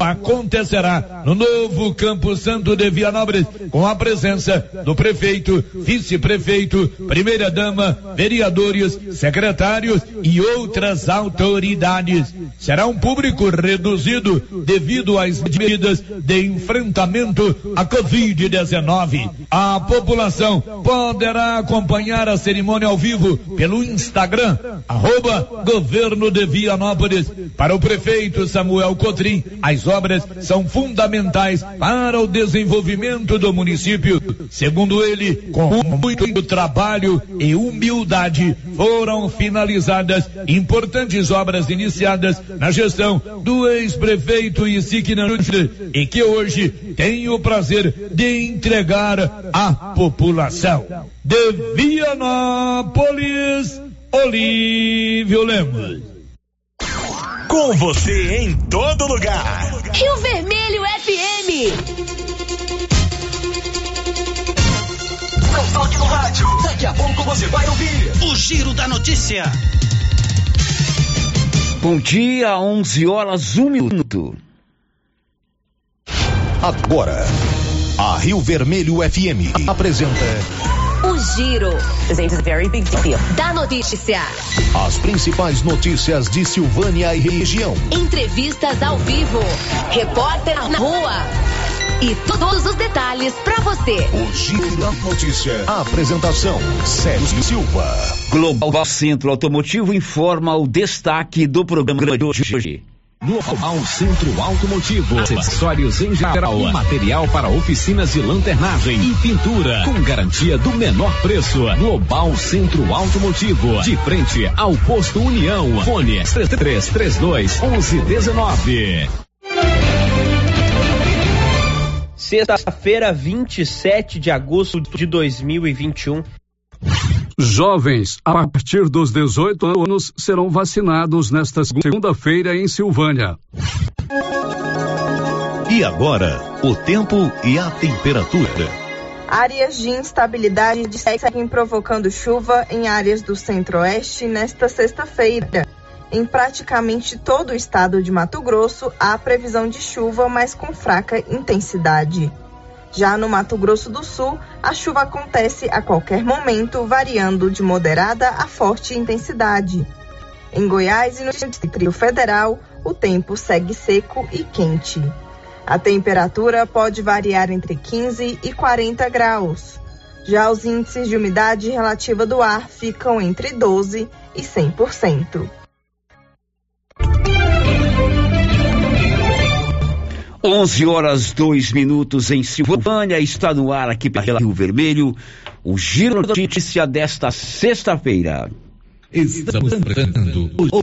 acontecerá no novo Campo Santo de Vianópolis, com a presença do prefeito, vice-prefeito, primeira-dama, vereadores, secretários e outras autoridades. Será um público reduzido devido às medidas de enfrentamento à Covid-19. A população poderá acompanhar a cerimônia ao vivo pelo Instagram, arroba Governo de Vianópolis. Para o prefeito Samuel Cotrim, as obras são fundamentais para o desenvolvimento do município. Segundo ele, com muito trabalho e humildade, foram finalizadas importantes obras iniciadas na gestão do ex-prefeito Isiquina e que hoje tem o prazer de entregar à população. De Vianópolis, Olívio Lemos. Com você em todo lugar. Rio Vermelho FM. Não toque no rádio. Daqui a pouco você vai ouvir o Giro da Notícia. Bom dia, 11 horas, 1 minuto. Agora, a Rio Vermelho FM apresenta O Giro. very big deal. Da notícia. as principais notícias de Silvânia e região. Entrevistas ao vivo. Repórter na rua. E todos os detalhes para você. O Giro da Notícia. A apresentação: Sérgio Silva. Global Centro Automotivo informa o destaque do programa de hoje. Global Centro Automotivo, acessórios em geral, material para oficinas de lanternagem e pintura, com garantia do menor preço. Global Centro Automotivo, de frente ao posto União. Fone 3332 1119. Sexta-feira, 27 de agosto de 2021. Jovens a partir dos 18 anos serão vacinados nesta segunda-feira em Silvânia. E agora, o tempo e a temperatura. Áreas de instabilidade seguem provocando chuva em áreas do centro-oeste nesta sexta-feira. Em praticamente todo o estado de Mato Grosso, há previsão de chuva, mas com fraca intensidade. Já no Mato Grosso do Sul, a chuva acontece a qualquer momento, variando de moderada a forte intensidade. Em Goiás e no Distrito Federal, o tempo segue seco e quente. A temperatura pode variar entre 15 e 40 graus. Já os índices de umidade relativa do ar ficam entre 12 e 100%. 11 horas 2 minutos em Silvânia, está no ar aqui pela Rio Vermelho, o Giro Notícia desta sexta-feira. Estamos apresentando o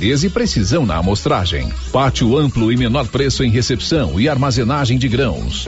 e precisão na amostragem. Pátio amplo e menor preço em recepção e armazenagem de grãos.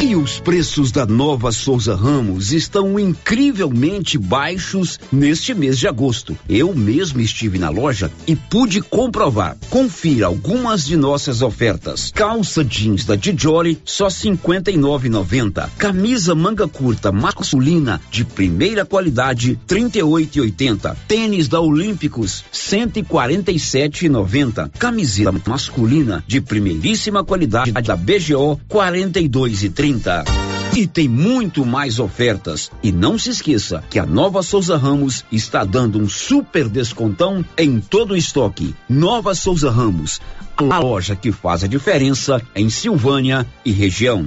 E os preços da nova Souza Ramos estão incrivelmente baixos neste mês de agosto. Eu mesmo estive na loja e pude comprovar. Confira algumas de nossas ofertas. Calça jeans da Dijoli só 59,90. Camisa manga curta masculina de primeira qualidade 38,80. Tênis da Olímpicos 147,90. Camiseta masculina de primeiríssima qualidade da BGO 42,30. E tem muito mais ofertas. E não se esqueça que a nova Souza Ramos está dando um super descontão em todo o estoque. Nova Souza Ramos, a loja que faz a diferença em Silvânia e região.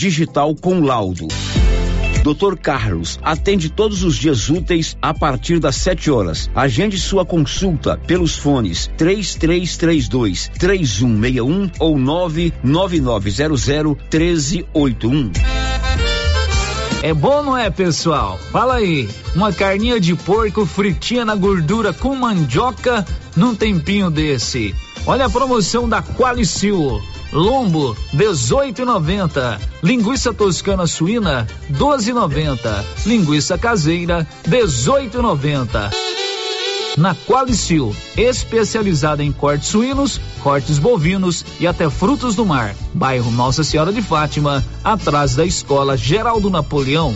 digital com laudo. Dr. Carlos atende todos os dias úteis a partir das 7 horas. Agende sua consulta pelos fones 3332 3161 ou 99900 1381. É bom, não é, pessoal? Fala aí. Uma carninha de porco fritinha na gordura com mandioca num tempinho desse. Olha a promoção da Qualicil. Lombo 18,90. Linguiça toscana suína 12,90. Linguiça caseira 18,90. Na Qualicil, especializada em cortes suínos, cortes bovinos e até frutos do mar. Bairro Nossa Senhora de Fátima, atrás da Escola Geraldo Napoleão.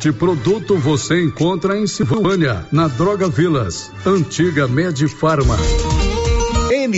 Este produto você encontra em Silvânia, na Droga Vilas, antiga Medifarma.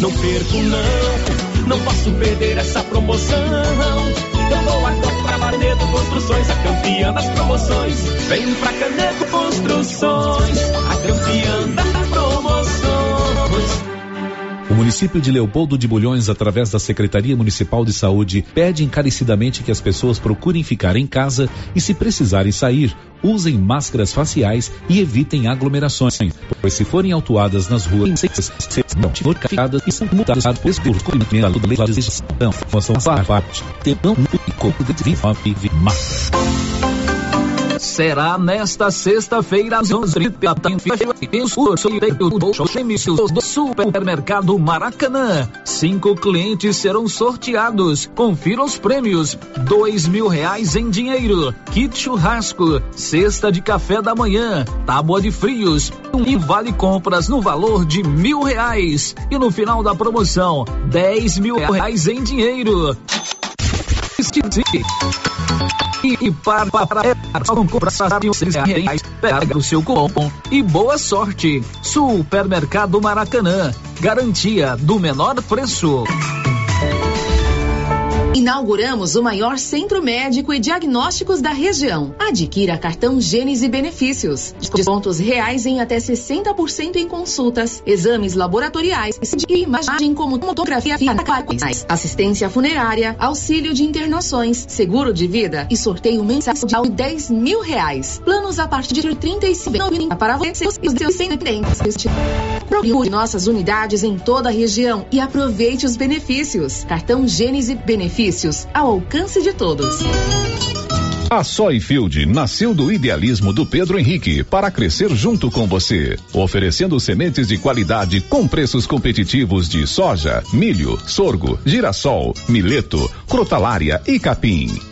Não perco não, não posso perder essa promoção. Eu vou agora pra Canedo Construções, a campeã das promoções. Vem pra Canedo Construções, a campeã O município de Leopoldo de Bulhões, através da Secretaria Municipal de Saúde, pede encarecidamente que as pessoas procurem ficar em casa e, se precisarem sair, usem máscaras faciais e evitem aglomerações, pois se forem autuadas nas ruas, serão notificadas e são multadas por da legislação. Parte. Temão corpo de 29 será nesta sexta-feira às 11 do supermercado Maracanã. Cinco clientes serão sorteados. Confira os prêmios: dois mil reais em dinheiro, kit churrasco, cesta de café da manhã, tábua de frios e vale compras no valor de mil reais. E no final da promoção, dez mil reais em dinheiro. E para, para, para comprar reais, pega o seu cupom e boa sorte. Supermercado Maracanã, garantia do menor preço. Inauguramos o maior centro médico e diagnósticos da região. Adquira cartão Gênese Benefícios. Descontos reais em até 60% em consultas, exames laboratoriais e imagem como tomografia assistência funerária, auxílio de internações, seguro de vida e sorteio mensal de 10 mil reais. Planos a partir de 35 para você e os seus independentes. Procure nossas unidades em toda a região e aproveite os benefícios. Cartão Gênese Benefícios ao alcance de todos. A Soyfield nasceu do idealismo do Pedro Henrique para crescer junto com você, oferecendo sementes de qualidade com preços competitivos de soja, milho, sorgo, girassol, mileto, crotalária e capim.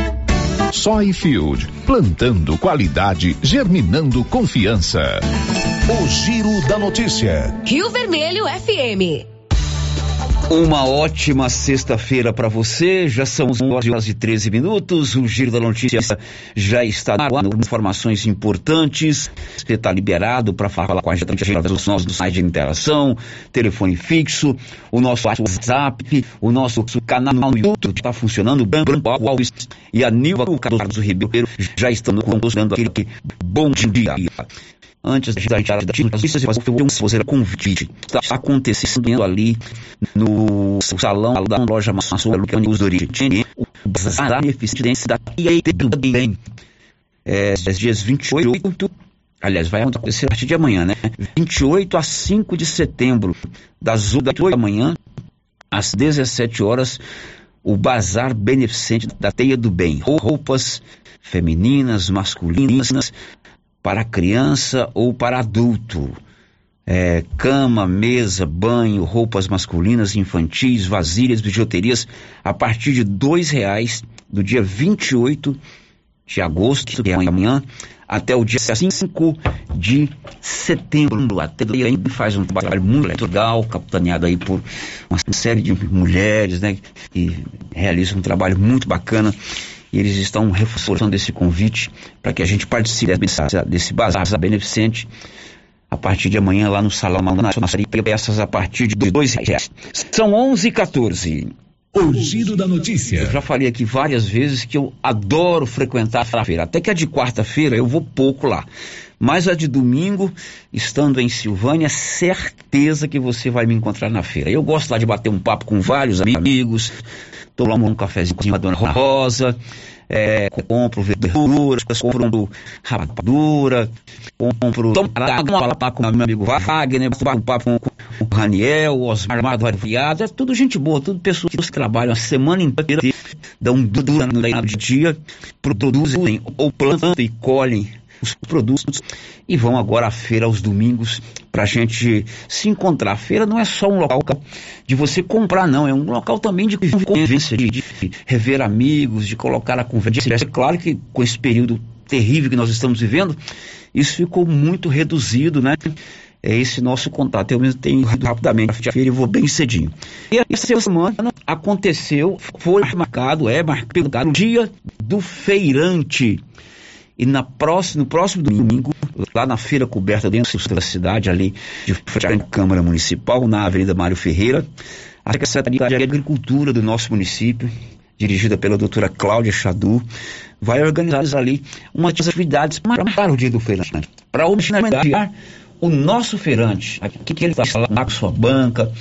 Soyfield, plantando qualidade, germinando confiança. O Giro da Notícia. Rio Vermelho FM. Uma ótima sexta-feira para você. Já são 11 horas e 13 minutos. O Giro da Notícia já está no. Informações importantes. Você está liberado para falar com a gente através dos nossos sites de interação, telefone fixo, o nosso WhatsApp, o nosso canal no YouTube está funcionando. Branco Alves e a Nilva Carlos Ribeiro já estão dando aquele bom dia. Antes da gente das notícias, eu fazer convite. Está acontecendo ali no salão da loja Maçã Lucas dos Origem, o Bazar Eficiência da do Bem. É, dias 28, aliás, vai acontecer a partir de amanhã, né? 28 a 5 de setembro, das 8 da manhã às 17 horas, o Bazar Beneficente da Teia do Bem. Roupas femininas, masculinas, para criança ou para adulto. É, cama, mesa, banho, roupas masculinas, infantis, vasilhas, bijuterias, a partir de dois reais do dia 28 de agosto, que é amanhã, até o dia 5 de setembro. A Ateliê faz um trabalho muito legal, capitaneado aí por uma série de mulheres, né, que realizam um trabalho muito bacana e eles estão reforçando esse convite para que a gente participe desse, desse bazar beneficente a partir de amanhã lá no Salão Nacional peças a partir de dois reais. São 11 e 14. O giro da notícia. Eu já falei aqui várias vezes que eu adoro frequentar a feira. Até que a de quarta-feira eu vou pouco lá. Mas a de domingo, estando em Silvânia, certeza que você vai me encontrar na feira. Eu gosto lá de bater um papo com vários amigos, tomar um cafezinho com a dona Rosa, é, compro verduras, compro rapadura, compro tomar papo com meu amigo Wagner, um papo com o Raniel, o Osmar Variado, é tudo gente boa, tudo pessoas que trabalham a semana inteira, dão dura no dia, produzem ou plantam e colhem os produtos e vão agora à feira aos domingos para a gente se encontrar. A feira não é só um local de você comprar, não, é um local também de convivência, de, de rever amigos, de colocar a conversa. É claro que com esse período terrível que nós estamos vivendo, isso ficou muito reduzido, né? é esse nosso contato. Eu mesmo tenho ido rapidamente à feira e vou bem cedinho. E essa semana aconteceu, foi marcado, é marcado o dia do feirante. E na próxima, no próximo domingo, lá na feira coberta dentro da cidade, ali de frente à Câmara Municipal, na Avenida Mário Ferreira, a Secretaria de Agricultura do nosso município, dirigida pela doutora Cláudia Chadu, vai organizar ali umas atividades para o dia do feirante, para homenagear o nosso feirante, aqui que ele está lá com sua banca,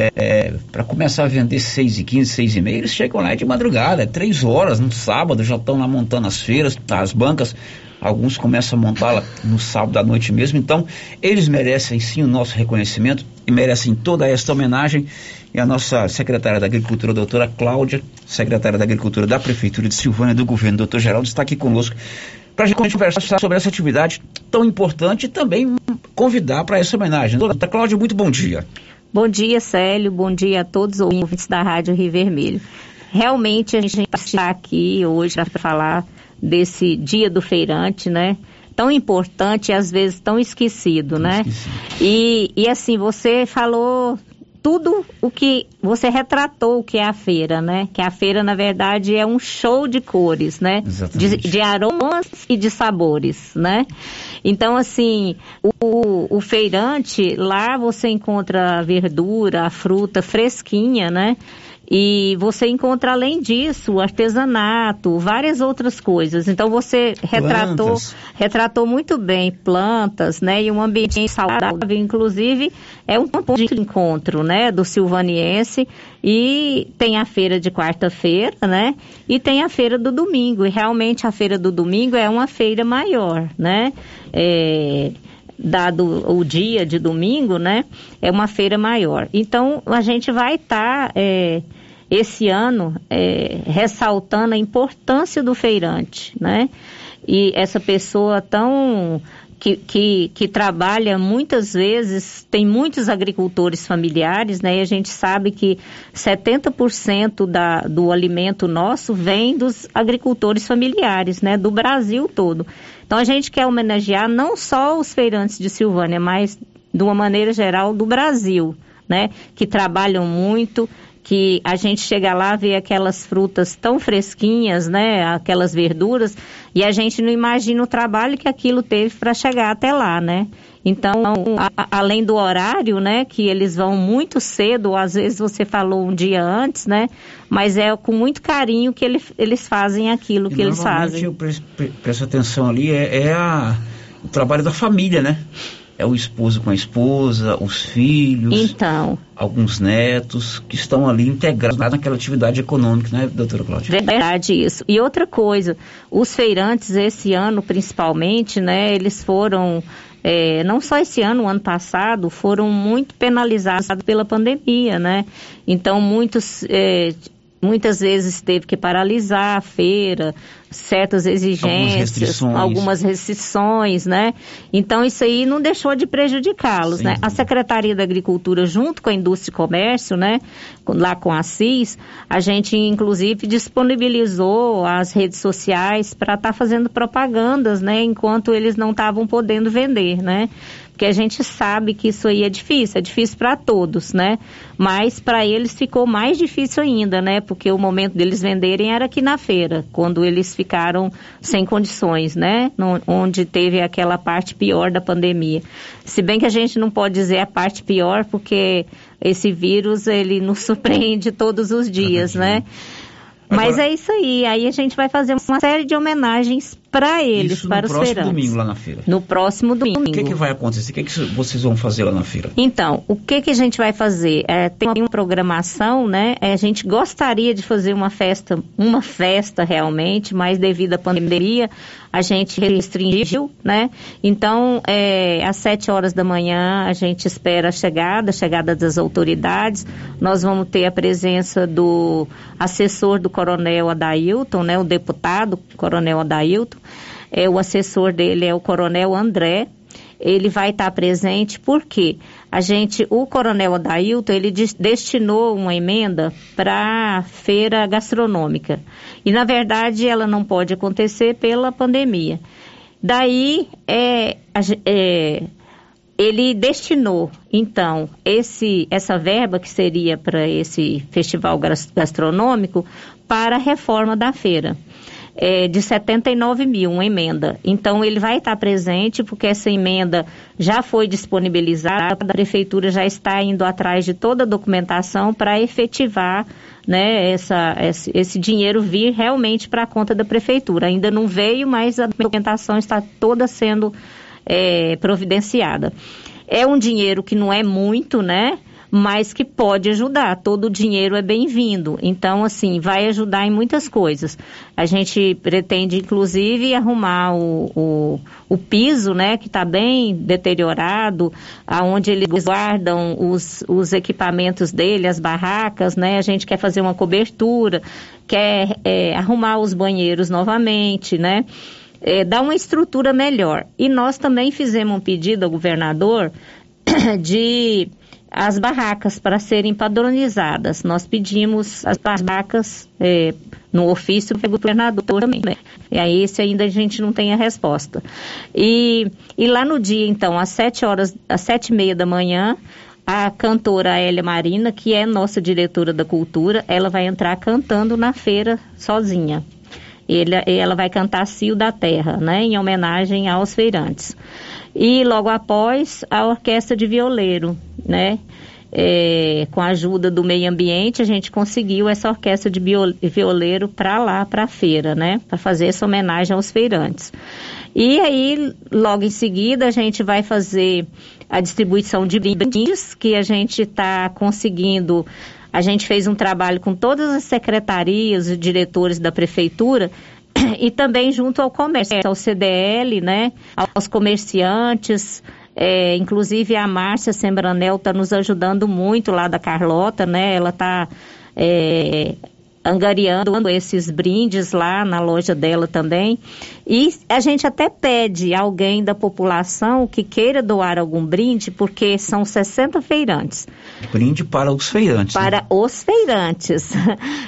é, é, para começar a vender 6 e 15, 6 e meia, eles chegam lá de madrugada, é 3 horas, no sábado, já estão lá montando as feiras, as bancas, alguns começam a montá-la no sábado à noite mesmo, então eles merecem sim o nosso reconhecimento e merecem toda esta homenagem. E a nossa secretária da Agricultura, doutora Cláudia, secretária da Agricultura da Prefeitura de Silvânia, do governo, doutor Geraldo, está aqui conosco para a gente conversar sobre essa atividade tão importante e também convidar para essa homenagem. Doutora Cláudia, muito bom dia. Bom dia, Célio. Bom dia a todos os ouvintes da Rádio Rio Vermelho. Realmente a gente está aqui hoje para falar desse dia do feirante, né? Tão importante e às vezes tão esquecido, né? E, e assim, você falou tudo o que você retratou o que é a feira, né? Que a feira, na verdade, é um show de cores, né? De, de, aromas e de sabores, né? Então, assim, o, o feirante, lá você encontra a verdura, a fruta fresquinha, né? E você encontra, além disso, artesanato, várias outras coisas. Então você retratou, retratou muito bem plantas, né? E um ambiente saudável, inclusive, é um ponto de encontro, né? Do silvaniense. E tem a feira de quarta-feira, né? E tem a feira do domingo. E realmente a feira do domingo é uma feira maior, né? É, dado o dia de domingo, né? É uma feira maior. Então a gente vai estar tá, é, esse ano é, ressaltando a importância do feirante, né? E essa pessoa tão que, que, que, trabalha muitas vezes, tem muitos agricultores familiares, né? E a gente sabe que 70% da, do alimento nosso vem dos agricultores familiares, né? Do Brasil todo. Então a gente quer homenagear não só os feirantes de Silvânia, mas de uma maneira geral do Brasil, né? Que trabalham muito, que a gente chega lá vê aquelas frutas tão fresquinhas, né, aquelas verduras, e a gente não imagina o trabalho que aquilo teve para chegar até lá, né? Então, a, além do horário, né, que eles vão muito cedo, às vezes você falou um dia antes, né, mas é com muito carinho que ele, eles fazem aquilo e que eles fazem. Eu presto, presto atenção ali, é, é a, o trabalho da família, né? É o esposo com a esposa, os filhos, então, alguns netos que estão ali integrados naquela atividade econômica, né, doutora Cláudia? Verdade isso. E outra coisa, os feirantes esse ano principalmente, né, eles foram é, não só esse ano, o ano passado, foram muito penalizados pela pandemia, né? Então muitos é, muitas vezes teve que paralisar a feira, certas exigências, algumas restrições. algumas restrições, né? Então isso aí não deixou de prejudicá-los, né? A Secretaria da Agricultura, junto com a Indústria e Comércio, né? Lá com a CIS, a gente inclusive disponibilizou as redes sociais para estar tá fazendo propagandas, né? Enquanto eles não estavam podendo vender, né? Porque a gente sabe que isso aí é difícil, é difícil para todos, né? Mas para eles ficou mais difícil ainda, né? Porque o momento deles venderem era aqui na feira, quando eles ficaram sem condições, né? No, onde teve aquela parte pior da pandemia. Se bem que a gente não pode dizer a parte pior, porque esse vírus ele nos surpreende todos os dias, né? Mas é isso aí. Aí a gente vai fazer uma série de homenagens para eles, Isso para no os próximo feirantes. domingo lá na feira. No próximo domingo. O que, que vai acontecer? O que, que vocês vão fazer lá na feira? Então, o que que a gente vai fazer? É, tem uma programação, né? É, a gente gostaria de fazer uma festa, uma festa realmente, mas devido à pandemia, a gente restringiu, né? Então, é, às sete horas da manhã, a gente espera a chegada, a chegada das autoridades. Nós vamos ter a presença do assessor do coronel Adailton, né? O deputado coronel Adailton. É, o assessor dele é o coronel André, ele vai estar presente porque a gente, o coronel Adailton, ele des- destinou uma emenda para a feira gastronômica. E na verdade ela não pode acontecer pela pandemia. Daí é, é, ele destinou então esse essa verba que seria para esse festival gas- gastronômico para a reforma da feira é, de 79 mil, uma emenda. Então, ele vai estar presente, porque essa emenda já foi disponibilizada, a prefeitura já está indo atrás de toda a documentação para efetivar né, essa, esse, esse dinheiro vir realmente para a conta da prefeitura. Ainda não veio, mas a documentação está toda sendo é, providenciada. É um dinheiro que não é muito, né? Mas que pode ajudar. Todo o dinheiro é bem-vindo. Então, assim, vai ajudar em muitas coisas. A gente pretende, inclusive, arrumar o, o, o piso, né? Que está bem deteriorado, aonde eles guardam os, os equipamentos dele, as barracas, né? A gente quer fazer uma cobertura, quer é, arrumar os banheiros novamente, né? é, dar uma estrutura melhor. E nós também fizemos um pedido ao governador de as barracas para serem padronizadas. Nós pedimos as barracas é, no ofício do governador também. Né? E aí esse ainda a gente não tem a resposta. E, e lá no dia, então, às sete horas, às sete e meia da manhã, a cantora Hélia Marina, que é nossa diretora da cultura, ela vai entrar cantando na feira sozinha. Ele, ela vai cantar Cio da Terra, né, em homenagem aos feirantes. E logo após, a orquestra de violeiro, né, é, com a ajuda do meio ambiente, a gente conseguiu essa orquestra de violeiro para lá, para a feira, né, para fazer essa homenagem aos feirantes. E aí, logo em seguida, a gente vai fazer a distribuição de brindes, que a gente está conseguindo a gente fez um trabalho com todas as secretarias e diretores da prefeitura e também junto ao comércio, ao CDL, né, aos comerciantes, é, inclusive a Márcia Sembranel está nos ajudando muito lá da Carlota, né, ela está é, angariando esses brindes lá na loja dela também. E a gente até pede alguém da população que queira doar algum brinde, porque são 60 feirantes Brinde para os feirantes. né? para os feirantes.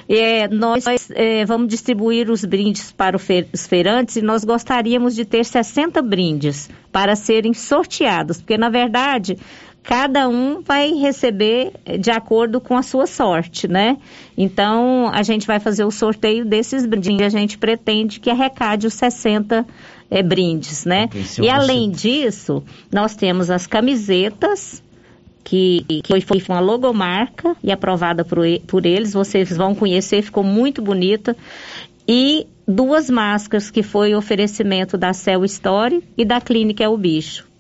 É, nós é, vamos distribuir os brindes para os feirantes e nós gostaríamos de ter 60 brindes para serem sorteados, porque na verdade cada um vai receber de acordo com a sua sorte, né? Então a gente vai fazer o sorteio desses brindes e a gente pretende que arrecade os 60 é, brindes, né? E além disso, nós temos as camisetas que, que foi uma logomarca e aprovada por, por eles. Vocês vão conhecer, ficou muito bonita. E duas máscaras que foi oferecimento da Cell Story e da Clínica É o Bicho.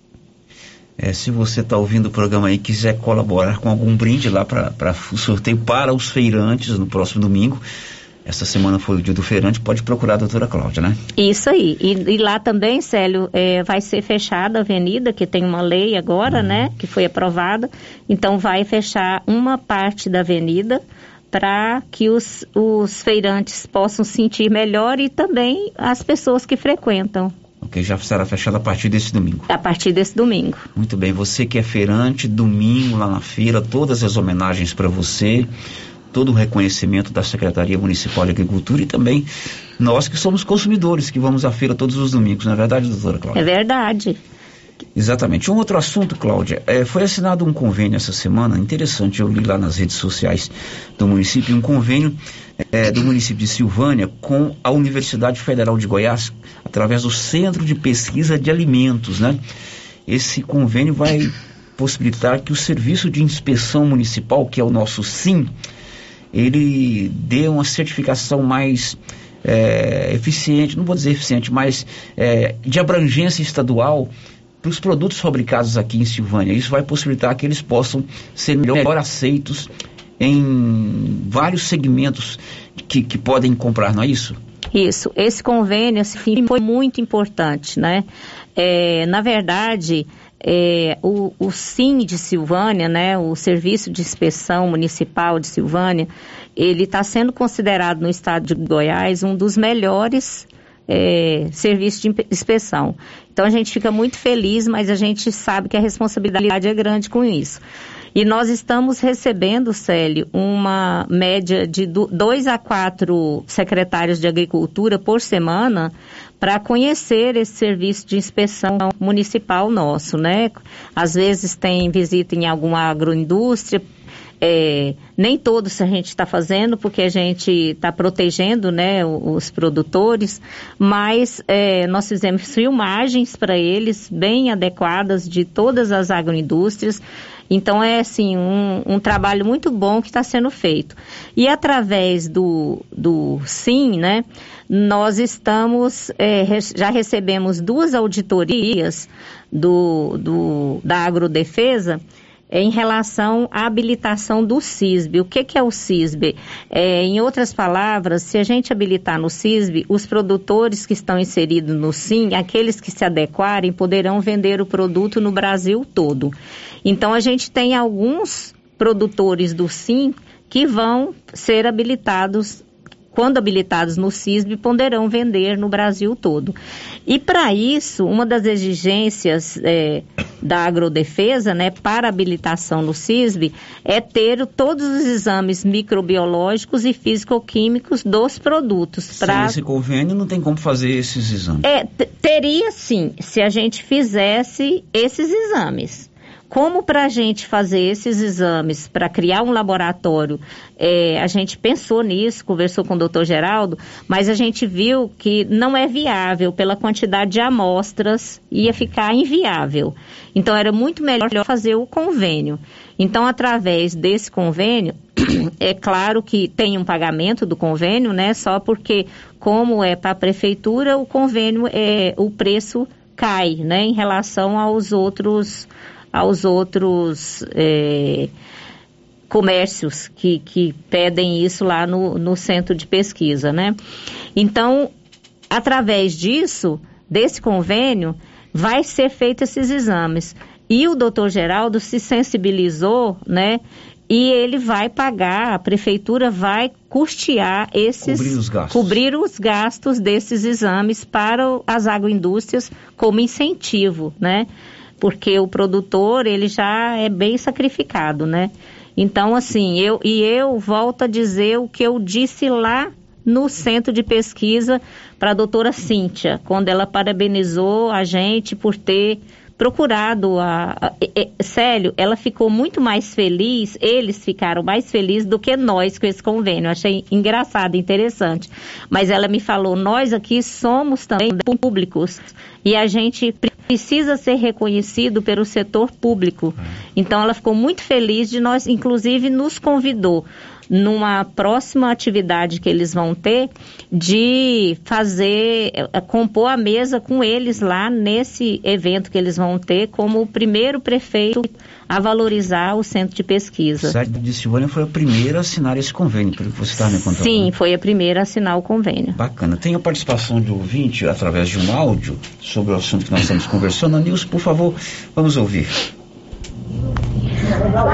É, se você está ouvindo o programa aí e quiser colaborar com algum brinde lá para o sorteio para os feirantes no próximo domingo, essa semana foi o dia do feirante, pode procurar a doutora Cláudia, né? Isso aí. E, e lá também, Célio, é, vai ser fechada a avenida, que tem uma lei agora, né, que foi aprovada. Então vai fechar uma parte da avenida para que os, os feirantes possam sentir melhor e também as pessoas que frequentam Ok, já será fechada a partir desse domingo. a partir desse domingo. Muito bem, você que é feirante, domingo lá na feira, todas as homenagens para você, todo o reconhecimento da Secretaria Municipal de Agricultura e também nós que somos consumidores, que vamos à feira todos os domingos, não é verdade, doutora Cláudia? É verdade. Exatamente. Um outro assunto, Cláudia, é, foi assinado um convênio essa semana, interessante, eu li lá nas redes sociais do município, um convênio é, do município de Silvânia com a Universidade Federal de Goiás, através do Centro de Pesquisa de Alimentos, né? Esse convênio vai possibilitar que o Serviço de Inspeção Municipal, que é o nosso SIM, ele dê uma certificação mais é, eficiente, não vou dizer eficiente, mas é, de abrangência estadual para os produtos fabricados aqui em Silvânia. Isso vai possibilitar que eles possam ser melhor aceitos em vários segmentos que, que podem comprar, não é isso? Isso. Esse convênio assim, foi muito importante, né? É, na verdade, é, o, o SIM de Silvânia, né, o Serviço de Inspeção Municipal de Silvânia, ele está sendo considerado no estado de Goiás um dos melhores é, serviços de inspeção. Então a gente fica muito feliz, mas a gente sabe que a responsabilidade é grande com isso. E nós estamos recebendo, Célio, uma média de dois a quatro secretários de agricultura por semana para conhecer esse serviço de inspeção municipal nosso, né? Às vezes tem visita em alguma agroindústria, é, nem todos a gente está fazendo, porque a gente está protegendo né, os produtores, mas é, nós fizemos filmagens para eles bem adequadas de todas as agroindústrias. Então é assim um, um trabalho muito bom que está sendo feito. E através do, do SIM, né, nós estamos, é, já recebemos duas auditorias do, do, da agrodefesa em relação à habilitação do CISB. O que, que é o CISB? É, em outras palavras, se a gente habilitar no CISB, os produtores que estão inseridos no SIM, aqueles que se adequarem, poderão vender o produto no Brasil todo. Então, a gente tem alguns produtores do SIM que vão ser habilitados quando habilitados no CISB, poderão vender no Brasil todo. E para isso, uma das exigências é, da agrodefesa, né, para habilitação no CISB, é ter todos os exames microbiológicos e físico-químicos dos produtos. Pra... Sem esse convênio, não tem como fazer esses exames? É, teria sim, se a gente fizesse esses exames. Como para a gente fazer esses exames, para criar um laboratório, é, a gente pensou nisso, conversou com o doutor Geraldo, mas a gente viu que não é viável pela quantidade de amostras, ia ficar inviável. Então era muito melhor fazer o convênio. Então, através desse convênio, é claro que tem um pagamento do convênio, né? Só porque, como é para a prefeitura, o convênio, é, o preço cai, né? Em relação aos outros aos outros é, comércios que, que pedem isso lá no, no centro de pesquisa, né? Então, através disso, desse convênio, vai ser feito esses exames. E o doutor Geraldo se sensibilizou, né? E ele vai pagar, a prefeitura vai custear esses. Cobrir os gastos. Cobrir os gastos desses exames para as agroindústrias como incentivo, né? Porque o produtor ele já é bem sacrificado, né? Então, assim, eu e eu volto a dizer o que eu disse lá no centro de pesquisa para a doutora Cíntia, quando ela parabenizou a gente por ter procurado a, a, a, Célio, ela ficou muito mais feliz, eles ficaram mais felizes do que nós com esse convênio. Achei engraçado, interessante. Mas ela me falou, nós aqui somos também públicos e a gente precisa ser reconhecido pelo setor público. Então ela ficou muito feliz de nós, inclusive nos convidou numa próxima atividade que eles vão ter de fazer, é, compor a mesa com eles lá nesse evento que eles vão ter como o primeiro prefeito a valorizar o centro de pesquisa. O Sérgio de Silvânia foi a primeira a assinar esse convênio, pelo que você está me contando. Sim, né? foi a primeira a assinar o convênio. Bacana. Tem a participação do ouvinte através de um áudio sobre o assunto que nós estamos conversando. Nilson, por favor, vamos ouvir.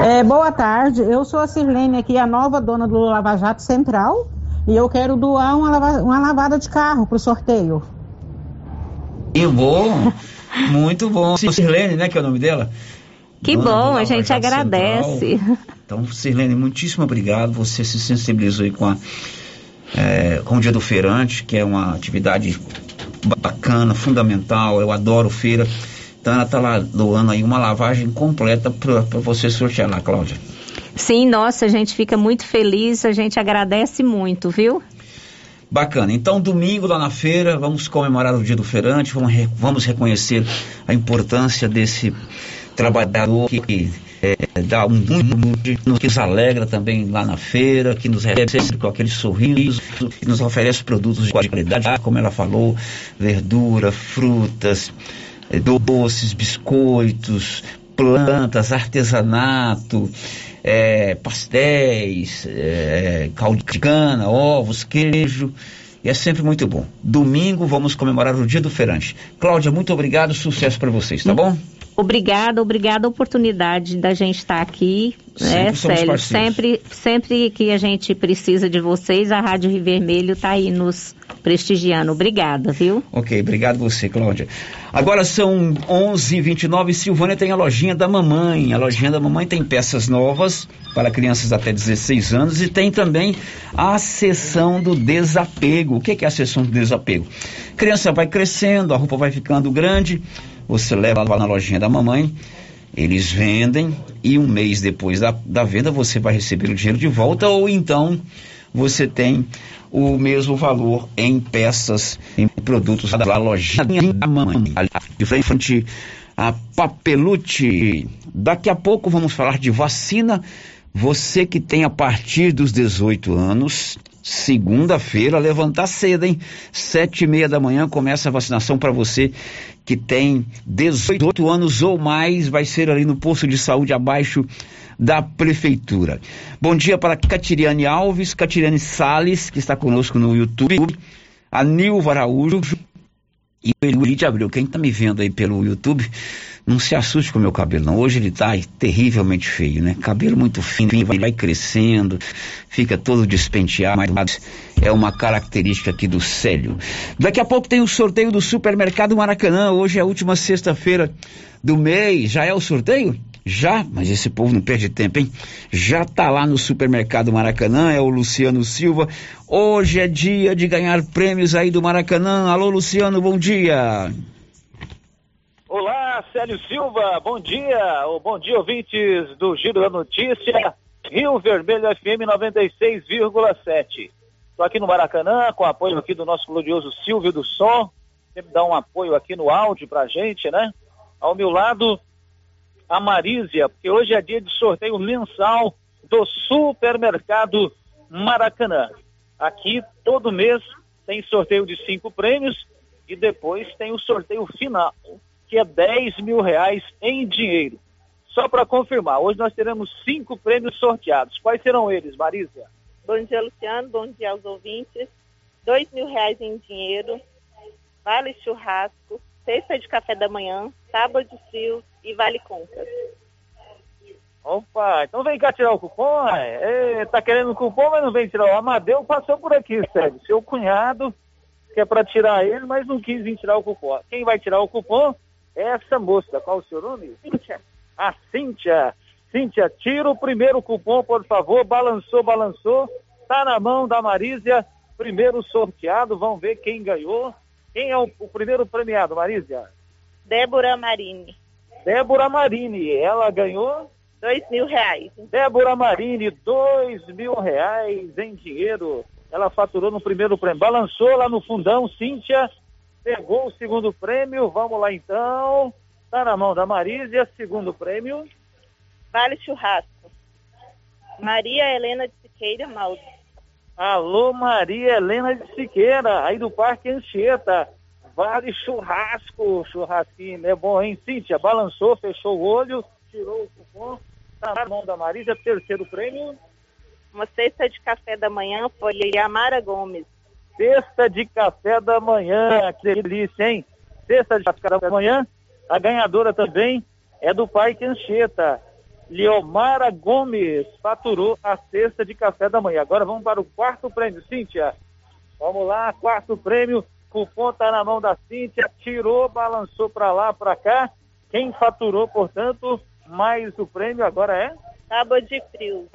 É, boa tarde, eu sou a Sirlene aqui, a nova dona do Lava Jato Central, e eu quero doar uma, lava, uma lavada de carro para o sorteio. E bom, muito bom. Sirlene, né, que é o nome dela? Que dona bom, a gente agradece. Central. Então, Sirlene, muitíssimo obrigado. Você se sensibilizou aí com, a, é, com o Dia do Feirante, que é uma atividade bacana, fundamental. Eu adoro feira Ela está lá doando aí uma lavagem completa para você sortear lá, Cláudia. Sim, nossa, a gente fica muito feliz, a gente agradece muito, viu? Bacana. Então, domingo lá na feira, vamos comemorar o Dia do Feirante, vamos, re- vamos reconhecer a importância desse trabalhador que é, dá um muito, que nos alegra também lá na feira, que nos recebe com aquele sorriso, que nos oferece produtos de qualidade, como ela falou, verdura, frutas, doces, biscoitos, plantas, artesanato, eh, pastéis, eh, caldo de cana, ovos, queijo. E é sempre muito bom. Domingo vamos comemorar o Dia do Feirante. Cláudia, muito obrigado, sucesso para vocês, tá bom? Obrigada, obrigada a oportunidade da gente estar aqui. Sempre É, somos Célio, parceiros. sempre, sempre que a gente precisa de vocês, a Rádio Rio Vermelho está aí nos prestigiando. Obrigada, viu? Ok, obrigado você, Cláudia. Agora são 11h29 Silvânia tem a lojinha da mamãe. A lojinha da mamãe tem peças novas para crianças até 16 anos e tem também a sessão do desapego. O que que é a sessão do desapego? Criança vai crescendo, a roupa vai ficando grande, você leva lá na lojinha da mamãe, eles vendem e um mês depois da, da venda você vai receber o dinheiro de volta ou então você tem o mesmo valor em peças, em produtos da lojinha da mamãe. De frente a Papelute. Daqui a pouco vamos falar de vacina. Você que tem a partir dos 18 anos, segunda-feira, levantar cedo, hein? Sete e meia da manhã começa a vacinação para você que tem 18 anos ou mais, vai ser ali no posto de saúde abaixo da prefeitura. Bom dia para Catiriane Alves, Catiriane Sales, que está conosco no YouTube, a Nilva Araújo e o Elide Abreu. Quem está me vendo aí pelo YouTube, não se assuste com o meu cabelo, não. Hoje ele está terrivelmente feio, né? Cabelo muito fino, vai crescendo, fica todo despenteado, mas é uma característica aqui do Célio. Daqui a pouco tem o sorteio do Supermercado Maracanã. Hoje é a última sexta-feira do mês. Já é o sorteio? Já, mas esse povo não perde tempo, hein? Já tá lá no supermercado Maracanã, é o Luciano Silva. Hoje é dia de ganhar prêmios aí do Maracanã. Alô, Luciano, bom dia. Olá, Célio Silva, bom dia. Ou bom dia, ouvintes do Giro da Notícia, Rio Vermelho FM 96,7. Estou aqui no Maracanã, com apoio aqui do nosso glorioso Silvio do Som, sempre dá um apoio aqui no áudio pra gente, né? Ao meu lado, a Marísia, porque hoje é dia de sorteio mensal do Supermercado Maracanã. Aqui, todo mês, tem sorteio de cinco prêmios e depois tem o sorteio final, que é 10 mil reais em dinheiro. Só para confirmar, hoje nós teremos cinco prêmios sorteados. Quais serão eles, Marisa? Bom dia, Luciano. Bom dia aos ouvintes. Dois mil reais em dinheiro, vale churrasco, cesta de café da manhã, tábua de frios e vale compras. Opa, então vem cá tirar o cupom, é? Tá querendo o cupom, mas não vem tirar. O Amadeu passou por aqui, sério. Seu cunhado, que é para tirar ele, mas não quis vir tirar o cupom. Quem vai tirar o cupom é essa moça. Qual o seu nome? Cíntia. A Cíntia. Cíntia, tira o primeiro cupom, por favor. Balançou, balançou. Tá na mão da Marísia. Primeiro sorteado. Vamos ver quem ganhou. Quem é o, o primeiro premiado, Marísia? Débora Marini. Débora Marini. Ela ganhou? Dois mil reais. Débora Marini, dois mil reais em dinheiro. Ela faturou no primeiro prêmio. Balançou lá no fundão, Cíntia. Pegou o segundo prêmio. Vamos lá então. Tá na mão da Marísia. Segundo prêmio. Vale churrasco. Maria Helena de Siqueira Maldo. Alô, Maria Helena de Siqueira, aí do Parque Anchieta. Vale churrasco, churrasquinho, é bom, hein? Cíntia, balançou, fechou o olho, tirou o cupom, tá na mão da Marisa, terceiro prêmio. Uma cesta de café da manhã foi a Mara Gomes. Cesta de café da manhã, que delícia, hein? Cesta de café da manhã, a ganhadora também é do Parque Anchieta. Leomara Gomes faturou a cesta de café da manhã. Agora vamos para o quarto prêmio, Cíntia. Vamos lá, quarto prêmio. Cupom tá na mão da Cíntia, tirou, balançou para lá, para cá. Quem faturou, portanto, mais o prêmio agora é? Tábua de frios.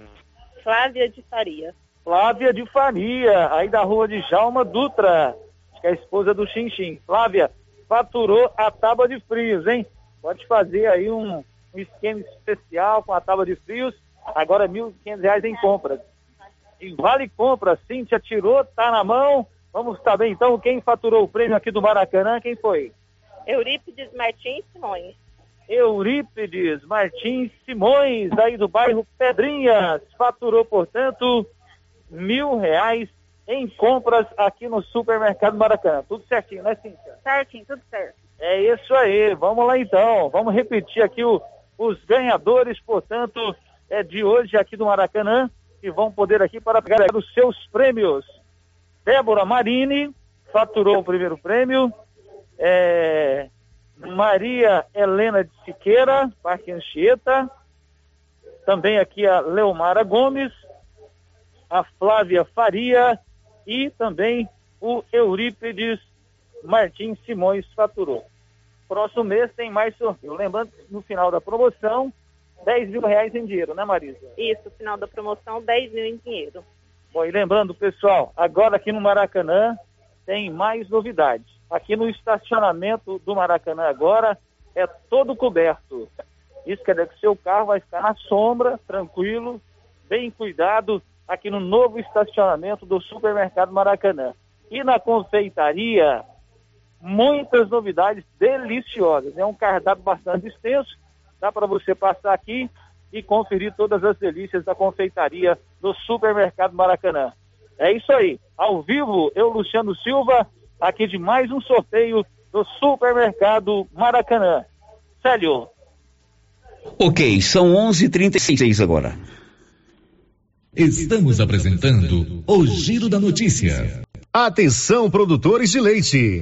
Flávia de Faria. Flávia de Faria, aí da rua de Jalma Dutra, que é a esposa do Xinxim. Flávia, faturou a tábua de frios, hein? pode fazer aí um, um esquema especial com a tábua de frios, agora R$ 1.500 em compras. E vale compra, Cíntia tirou, tá na mão. Vamos saber então quem faturou o prêmio aqui do Maracanã, quem foi? Eurípides Martins Simões. Eurípides Martins Simões, aí do bairro Pedrinhas, faturou, portanto, mil reais em compras aqui no supermercado Maracanã. Tudo certinho, né, Cíntia? Certinho, tudo certo. É isso aí, vamos lá então. Vamos repetir aqui o, os ganhadores, portanto, é de hoje aqui do Maracanã, que vão poder aqui para pegar os seus prêmios. Débora Marini faturou o primeiro prêmio. É, Maria Helena de Siqueira, Parque Anchieta. Também aqui a Leomara Gomes, a Flávia Faria e também o Eurípides Martins Simões faturou. Próximo mês tem mais sorteio. Lembrando no final da promoção, 10 mil reais em dinheiro, né, Marisa? Isso, final da promoção, 10 mil em dinheiro. Bom, e lembrando, pessoal, agora aqui no Maracanã tem mais novidades. Aqui no estacionamento do Maracanã agora é todo coberto. Isso quer dizer que seu carro vai ficar na sombra, tranquilo, bem cuidado, aqui no novo estacionamento do supermercado Maracanã. E na confeitaria, muitas novidades deliciosas. É um cardápio bastante extenso, dá para você passar aqui e conferir todas as delícias da confeitaria do supermercado Maracanã. É isso aí. Ao vivo, eu, Luciano Silva, aqui de mais um sorteio do supermercado Maracanã. Célio. Ok, são 11:36 agora. Estamos apresentando o Giro da Notícia. Atenção, produtores de leite.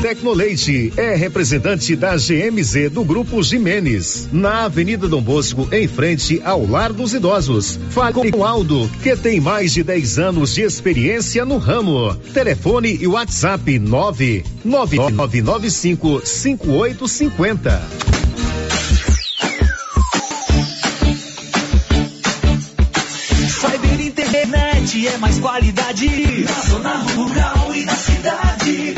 Tecnoleite é representante da GMZ do Grupo Jimenez, na Avenida Dom Bosco, em frente ao Lar dos Idosos. Fale com Aldo, que tem mais de 10 anos de experiência no ramo. Telefone e WhatsApp 99995 5850. Cyber Internet é mais qualidade na zona rural e na cidade.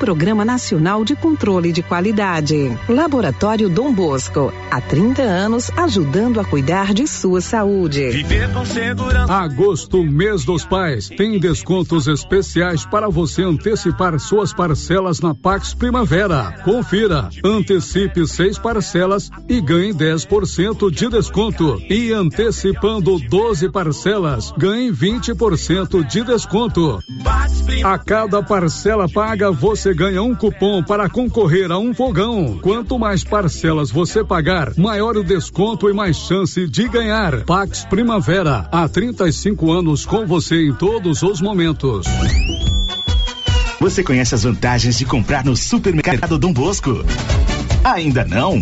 Programa Nacional de Controle de Qualidade. Laboratório Dom Bosco, há 30 anos ajudando a cuidar de sua saúde. Viver com segurança. Agosto, mês dos pais, tem descontos especiais para você antecipar suas parcelas na Pax Primavera. Confira, antecipe seis parcelas e ganhe 10% de desconto. E antecipando 12 parcelas, ganhe 20% de desconto. A cada parcela paga, você ganha um cupom para concorrer a um fogão. Quanto mais parcelas você pagar, maior o desconto e mais chance de ganhar. Pax Primavera, há 35 anos com você em todos os momentos. Você conhece as vantagens de comprar no supermercado Dom Bosco? Ainda não?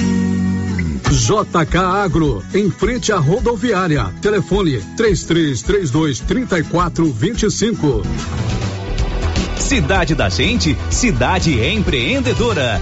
JK Agro, em frente à rodoviária. Telefone 3332 3425. Cidade da Gente, cidade empreendedora.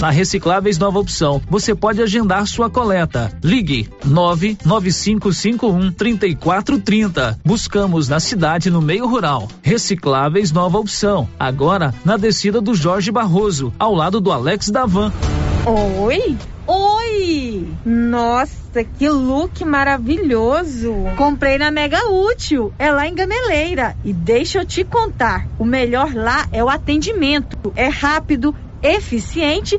Na Recicláveis Nova Opção, você pode agendar sua coleta. Ligue 99551 3430. Buscamos na cidade no meio rural. Recicláveis Nova Opção. Agora na descida do Jorge Barroso, ao lado do Alex Davan. Oi? Oi! Nossa, que look maravilhoso! Comprei na Mega Útil, é lá em Gameleira. E deixa eu te contar: o melhor lá é o atendimento. É rápido, eficiente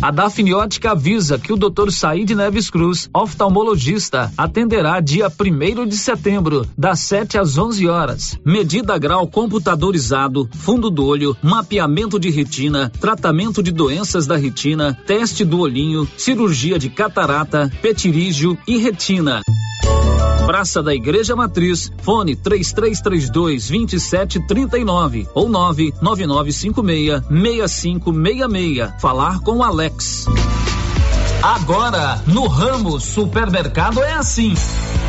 A Dafniótica avisa que o Dr. Said Neves Cruz, oftalmologista, atenderá dia 1 de setembro, das 7 às 11 horas. Medida grau computadorizado, fundo do olho, mapeamento de retina, tratamento de doenças da retina, teste do olhinho, cirurgia de catarata, petirígio e retina. Praça da Igreja Matriz, fone 3332 2739 ou 99956 6566. Falar com Alex. Agora, no ramo supermercado é assim.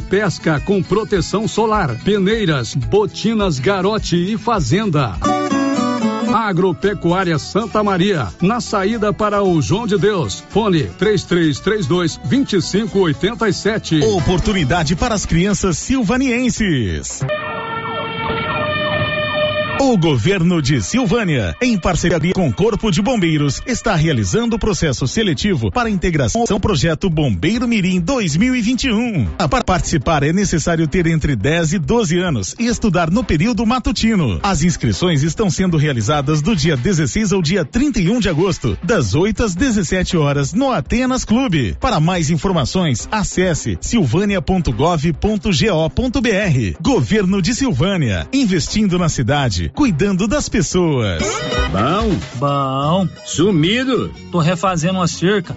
pesca com proteção solar, peneiras, botinas garote e fazenda. Agropecuária Santa Maria, na saída para o João de Deus. Fone 3332 2587. Oportunidade para as crianças silvanienses. O governo de Silvânia, em parceria com o Corpo de Bombeiros, está realizando o processo seletivo para a integração ao projeto Bombeiro Mirim 2021. Para participar é necessário ter entre 10 e 12 anos e estudar no período matutino. As inscrições estão sendo realizadas do dia 16 ao dia 31 de agosto, das 8 às 17 horas no Atenas Clube. Para mais informações, acesse silvânia.gov.go.br. Governo de Silvânia, investindo na cidade cuidando das pessoas. Bom, bom. Sumido. Tô refazendo uma cerca.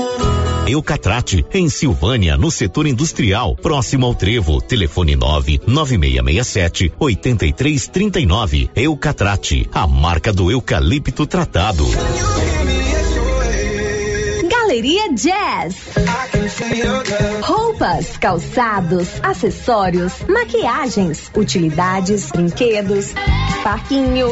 Eucatrate, em Silvânia, no setor industrial, próximo ao Trevo. Telefone 99667 8339. Eucatrate, a marca do eucalipto tratado. Galeria Jazz. Roupas, calçados, acessórios, maquiagens, utilidades, brinquedos, parquinho.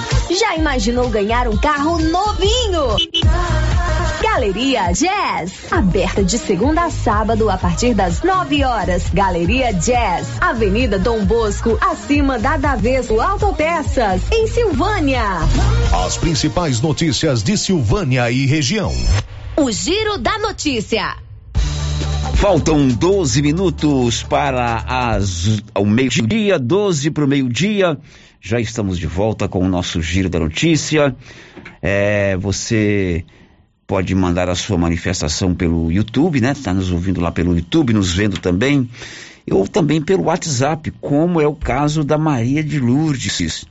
Já imaginou ganhar um carro novinho? Galeria Jazz, aberta de segunda a sábado a partir das 9 horas. Galeria Jazz, Avenida Dom Bosco, acima da Daveso Autopeças, em Silvânia. As principais notícias de Silvânia e região. O Giro da Notícia. Faltam 12 minutos para as, ao meio-dia, 12 para o meio-dia. Já estamos de volta com o nosso Giro da Notícia. É, você pode mandar a sua manifestação pelo YouTube, né? Está nos ouvindo lá pelo YouTube, nos vendo também. Ou também pelo WhatsApp, como é o caso da Maria de Lourdes.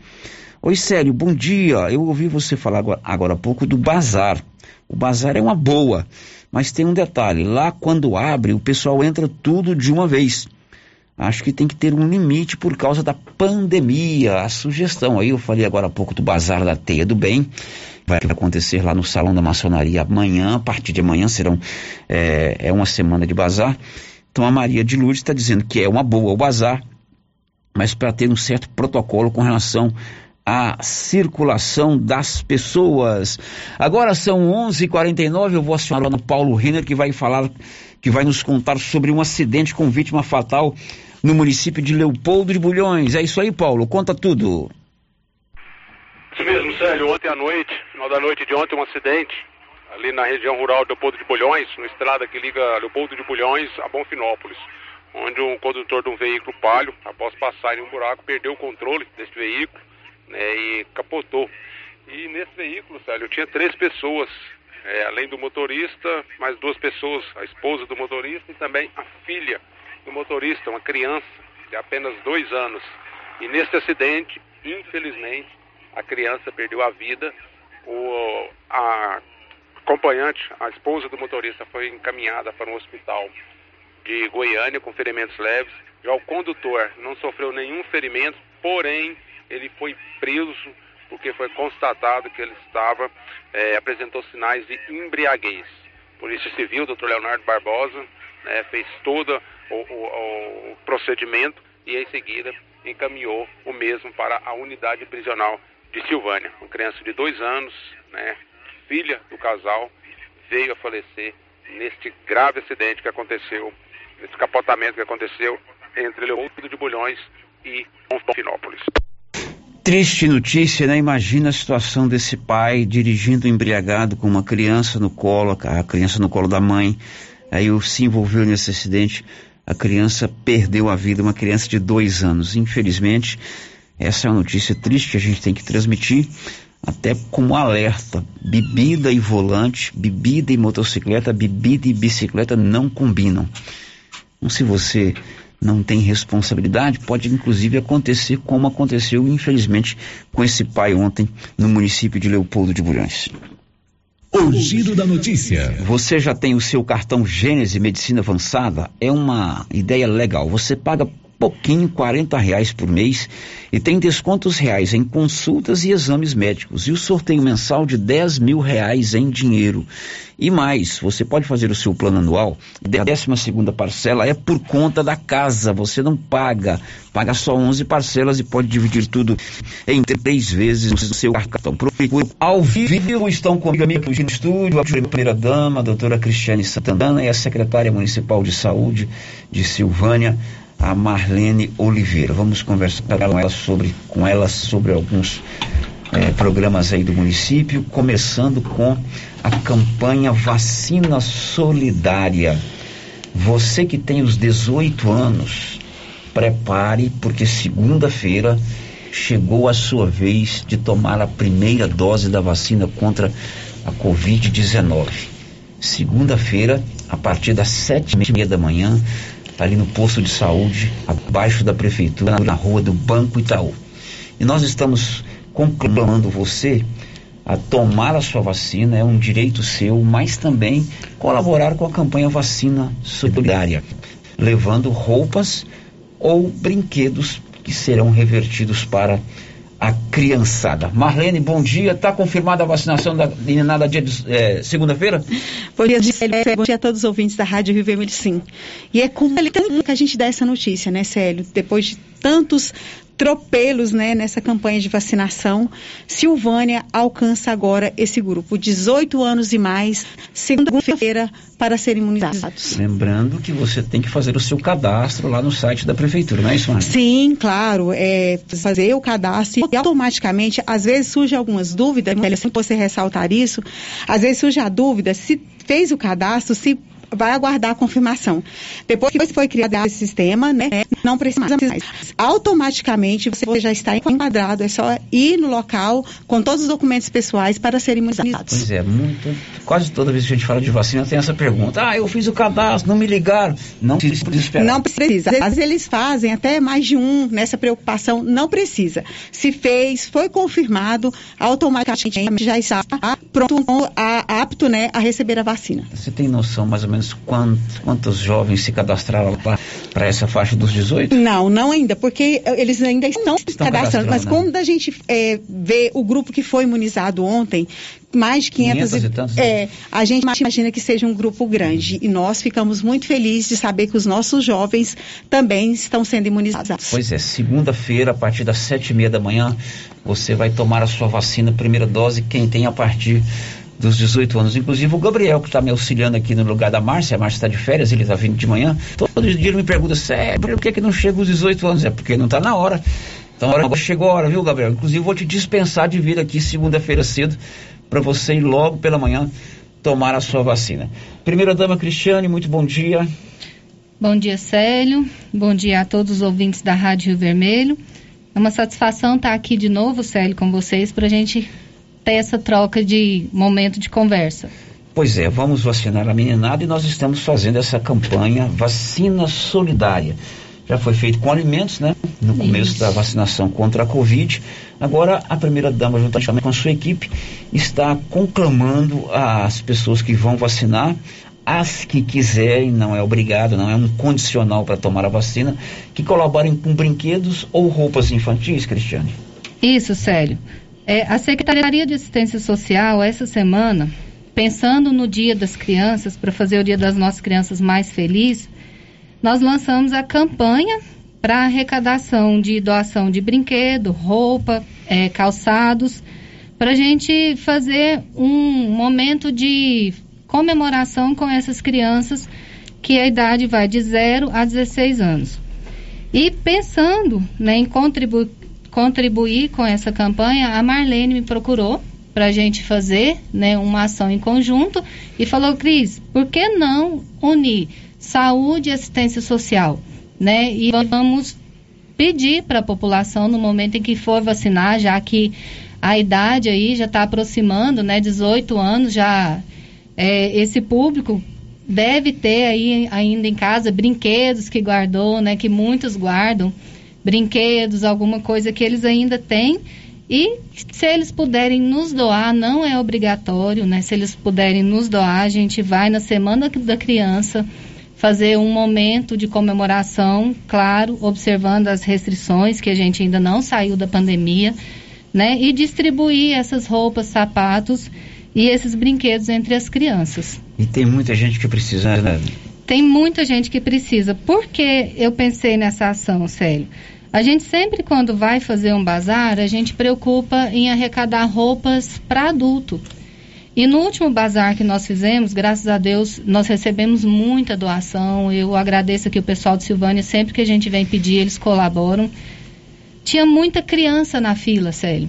Oi, Sério, bom dia. Eu ouvi você falar agora, agora há pouco do bazar. O bazar é uma boa, mas tem um detalhe: lá quando abre, o pessoal entra tudo de uma vez. Acho que tem que ter um limite por causa da pandemia. A sugestão aí, eu falei agora há pouco do Bazar da Teia do Bem, vai acontecer lá no Salão da Maçonaria amanhã, a partir de amanhã serão, é, é uma semana de bazar. Então a Maria de Lourdes está dizendo que é uma boa o bazar, mas para ter um certo protocolo com relação à circulação das pessoas. Agora são 11:49. Eu vou acionar o Paulo Renner que vai falar, que vai nos contar sobre um acidente com vítima fatal no município de Leopoldo de Bulhões. É isso aí, Paulo. Conta tudo. Isso mesmo, Célio. Ontem à noite, final da noite de ontem, um acidente ali na região rural de Leopoldo de Bulhões, uma estrada que liga Leopoldo de Bulhões a Bonfinópolis, onde um condutor de um veículo palio, após passar em um buraco, perdeu o controle desse veículo né, e capotou. E nesse veículo, Célio, tinha três pessoas, é, além do motorista, mais duas pessoas, a esposa do motorista e também a filha do motorista, uma criança de apenas dois anos. E nesse acidente, infelizmente, a criança perdeu a vida. O, a acompanhante, a esposa do motorista, foi encaminhada para um hospital de Goiânia com ferimentos leves. Já o condutor não sofreu nenhum ferimento, porém ele foi preso porque foi constatado que ele estava é, apresentou sinais de embriaguez. Polícia Civil, Dr. Leonardo Barbosa, né, fez todo o, o, o procedimento e em seguida encaminhou o mesmo para a unidade prisional de Silvânia. Uma criança de dois anos, né, filha do casal, veio a falecer neste grave acidente que aconteceu, nesse capotamento que aconteceu entre Leopoldo de Bulhões e Finópolis. Triste notícia, né? Imagina a situação desse pai dirigindo embriagado com uma criança no colo, a criança no colo da mãe. Aí se envolveu nesse acidente, a criança perdeu a vida, uma criança de dois anos. Infelizmente, essa é uma notícia triste que a gente tem que transmitir, até como alerta. Bebida e volante, bebida e motocicleta, bebida e bicicleta não combinam. Então, se você não tem responsabilidade, pode inclusive acontecer como aconteceu, infelizmente, com esse pai ontem no município de Leopoldo de Bulhões. O giro da notícia. Você já tem o seu cartão Gênese Medicina Avançada? É uma ideia legal. Você paga pouquinho, 40 reais por mês, e tem descontos reais em consultas e exames médicos, e o sorteio mensal de 10 mil reais em dinheiro. E mais, você pode fazer o seu plano anual, a 12 segunda parcela é por conta da casa, você não paga, paga só 11 parcelas e pode dividir tudo em três vezes no seu cartão. Ao vivo estão comigo aqui no estúdio, a primeira dama, a doutora Cristiane Santana e a secretária municipal de saúde de Silvânia, a Marlene Oliveira. Vamos conversar com ela sobre, com ela sobre alguns é, programas aí do município, começando com a campanha Vacina Solidária. Você que tem os 18 anos, prepare, porque segunda-feira chegou a sua vez de tomar a primeira dose da vacina contra a Covid-19. Segunda-feira, a partir das sete e meia da manhã, ali no posto de saúde, abaixo da prefeitura, na rua do Banco Itaú. E nós estamos conclamando você a tomar a sua vacina, é um direito seu, mas também colaborar com a campanha Vacina Solidária, levando roupas ou brinquedos que serão revertidos para a criançada. Marlene, bom dia. Está confirmada a vacinação da meninada dia de é, segunda-feira? Bom dia, Célio. Bom dia a todos os ouvintes da Rádio Rio Vermelho, sim. E é com ele que a gente dá essa notícia, né, Célio? Depois de tantos tropelos né, nessa campanha de vacinação. Silvânia alcança agora esse grupo, 18 anos e mais, segunda-feira, para serem imunizados. Lembrando que você tem que fazer o seu cadastro lá no site da prefeitura, não é isso, Ana? Sim, claro. É, fazer o cadastro e automaticamente, às vezes surge algumas dúvidas, é sempre você ressaltar isso, às vezes surge a dúvida se fez o cadastro, se vai aguardar a confirmação. Depois que foi criado esse sistema, né, não precisa mais. Automaticamente você já está enquadrado, é só ir no local com todos os documentos pessoais para serem imunizados. Pois é, muito, quase toda vez que a gente fala de vacina tem essa pergunta. Ah, eu fiz o cadastro, não me ligaram. Não precisa esperar. Não precisa. Às vezes eles fazem até mais de um nessa preocupação, não precisa. Se fez, foi confirmado, automaticamente já está pronto, apto né, a receber a vacina. Você tem noção mais ou menos menos quantos, quantos jovens se cadastraram para essa faixa dos 18? Não, não ainda, porque eles ainda estão, estão cadastrando. Mas né? como a gente é, vê o grupo que foi imunizado ontem, mais de 500, 500 e tantos, né? é, a gente imagina que seja um grupo grande e nós ficamos muito felizes de saber que os nossos jovens também estão sendo imunizados. Pois é, segunda-feira, a partir das sete e meia da manhã, você vai tomar a sua vacina, primeira dose, quem tem a partir dos 18 anos. Inclusive o Gabriel, que está me auxiliando aqui no lugar da Márcia, a Márcia está de férias, ele está vindo de manhã. Todo dia ele me pergunta, sério, por que, que não chega os 18 anos? É porque não está na hora. Então agora chegou a hora, viu, Gabriel? Inclusive vou te dispensar de vir aqui segunda-feira cedo para você ir logo pela manhã tomar a sua vacina. Primeira dama Cristiane, muito bom dia. Bom dia, Célio. Bom dia a todos os ouvintes da Rádio Rio Vermelho. É uma satisfação estar aqui de novo, Célio, com vocês para a gente ter essa troca de momento de conversa. Pois é, vamos vacinar a meninada e nós estamos fazendo essa campanha Vacina Solidária. Já foi feito com alimentos, né? No começo Isso. da vacinação contra a Covid. Agora, a primeira-dama, juntamente com a sua equipe, está conclamando as pessoas que vão vacinar, as que quiserem, não é obrigado, não é um condicional para tomar a vacina, que colaborem com brinquedos ou roupas infantis, Cristiane. Isso, Célio. É, a Secretaria de Assistência Social, essa semana, pensando no Dia das Crianças, para fazer o Dia das Nossas Crianças mais feliz, nós lançamos a campanha para arrecadação de doação de brinquedo, roupa, é, calçados, para a gente fazer um momento de comemoração com essas crianças que a idade vai de 0 a 16 anos. E pensando né, em contribu contribuir com essa campanha, a Marlene me procurou para a gente fazer né, uma ação em conjunto e falou, Cris, por que não unir saúde e assistência social? Né? E vamos pedir para a população no momento em que for vacinar, já que a idade aí já está aproximando, né, 18 anos, já é, esse público deve ter aí ainda em casa brinquedos que guardou, né, que muitos guardam, brinquedos, alguma coisa que eles ainda têm. E se eles puderem nos doar, não é obrigatório, né? Se eles puderem nos doar, a gente vai na semana da criança fazer um momento de comemoração, claro, observando as restrições que a gente ainda não saiu da pandemia, né? E distribuir essas roupas, sapatos e esses brinquedos entre as crianças. E tem muita gente que precisa, né? Tem muita gente que precisa. Por que eu pensei nessa ação, Célio? A gente sempre, quando vai fazer um bazar, a gente preocupa em arrecadar roupas para adulto. E no último bazar que nós fizemos, graças a Deus, nós recebemos muita doação. Eu agradeço aqui o pessoal de Silvânia, sempre que a gente vem pedir, eles colaboram. Tinha muita criança na fila, Célio.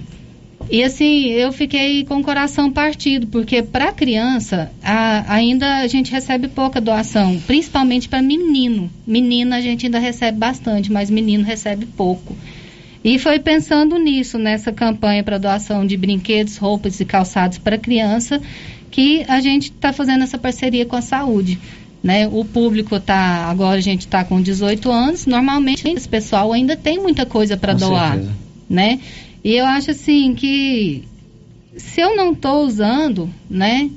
E assim, eu fiquei com o coração partido, porque para criança a, ainda a gente recebe pouca doação, principalmente para menino. Menina a gente ainda recebe bastante, mas menino recebe pouco. E foi pensando nisso, nessa campanha para doação de brinquedos, roupas e calçados para criança, que a gente está fazendo essa parceria com a saúde. Né? O público está, agora a gente está com 18 anos, normalmente esse pessoal ainda tem muita coisa para doar. Certeza. Né? E eu acho assim que se eu não estou usando, né,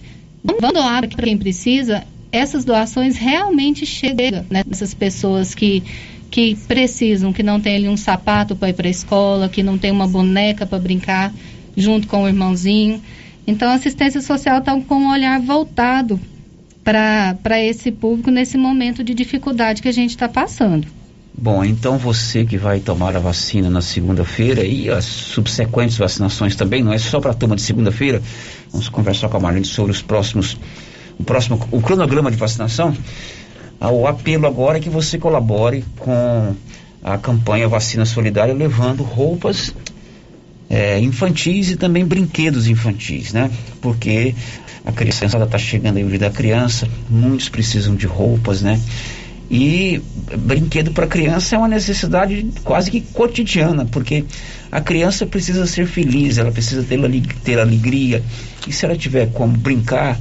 vamos doar para quem precisa, essas doações realmente chegam né, nessas pessoas que, que precisam, que não tem ali um sapato para ir para a escola, que não tem uma boneca para brincar junto com o irmãozinho. Então, a assistência social está com um olhar voltado para esse público nesse momento de dificuldade que a gente está passando. Bom, então você que vai tomar a vacina na segunda-feira e as subsequentes vacinações também, não é só para a turma de segunda-feira. Vamos conversar com a Marlene sobre os próximos, o próximo, o cronograma de vacinação. O apelo agora é que você colabore com a campanha Vacina Solidária, levando roupas é, infantis e também brinquedos infantis, né? Porque a criança está chegando aí o dia da criança, muitos precisam de roupas, né? E brinquedo para criança é uma necessidade quase que cotidiana, porque a criança precisa ser feliz, ela precisa ter, ter alegria. E se ela tiver como brincar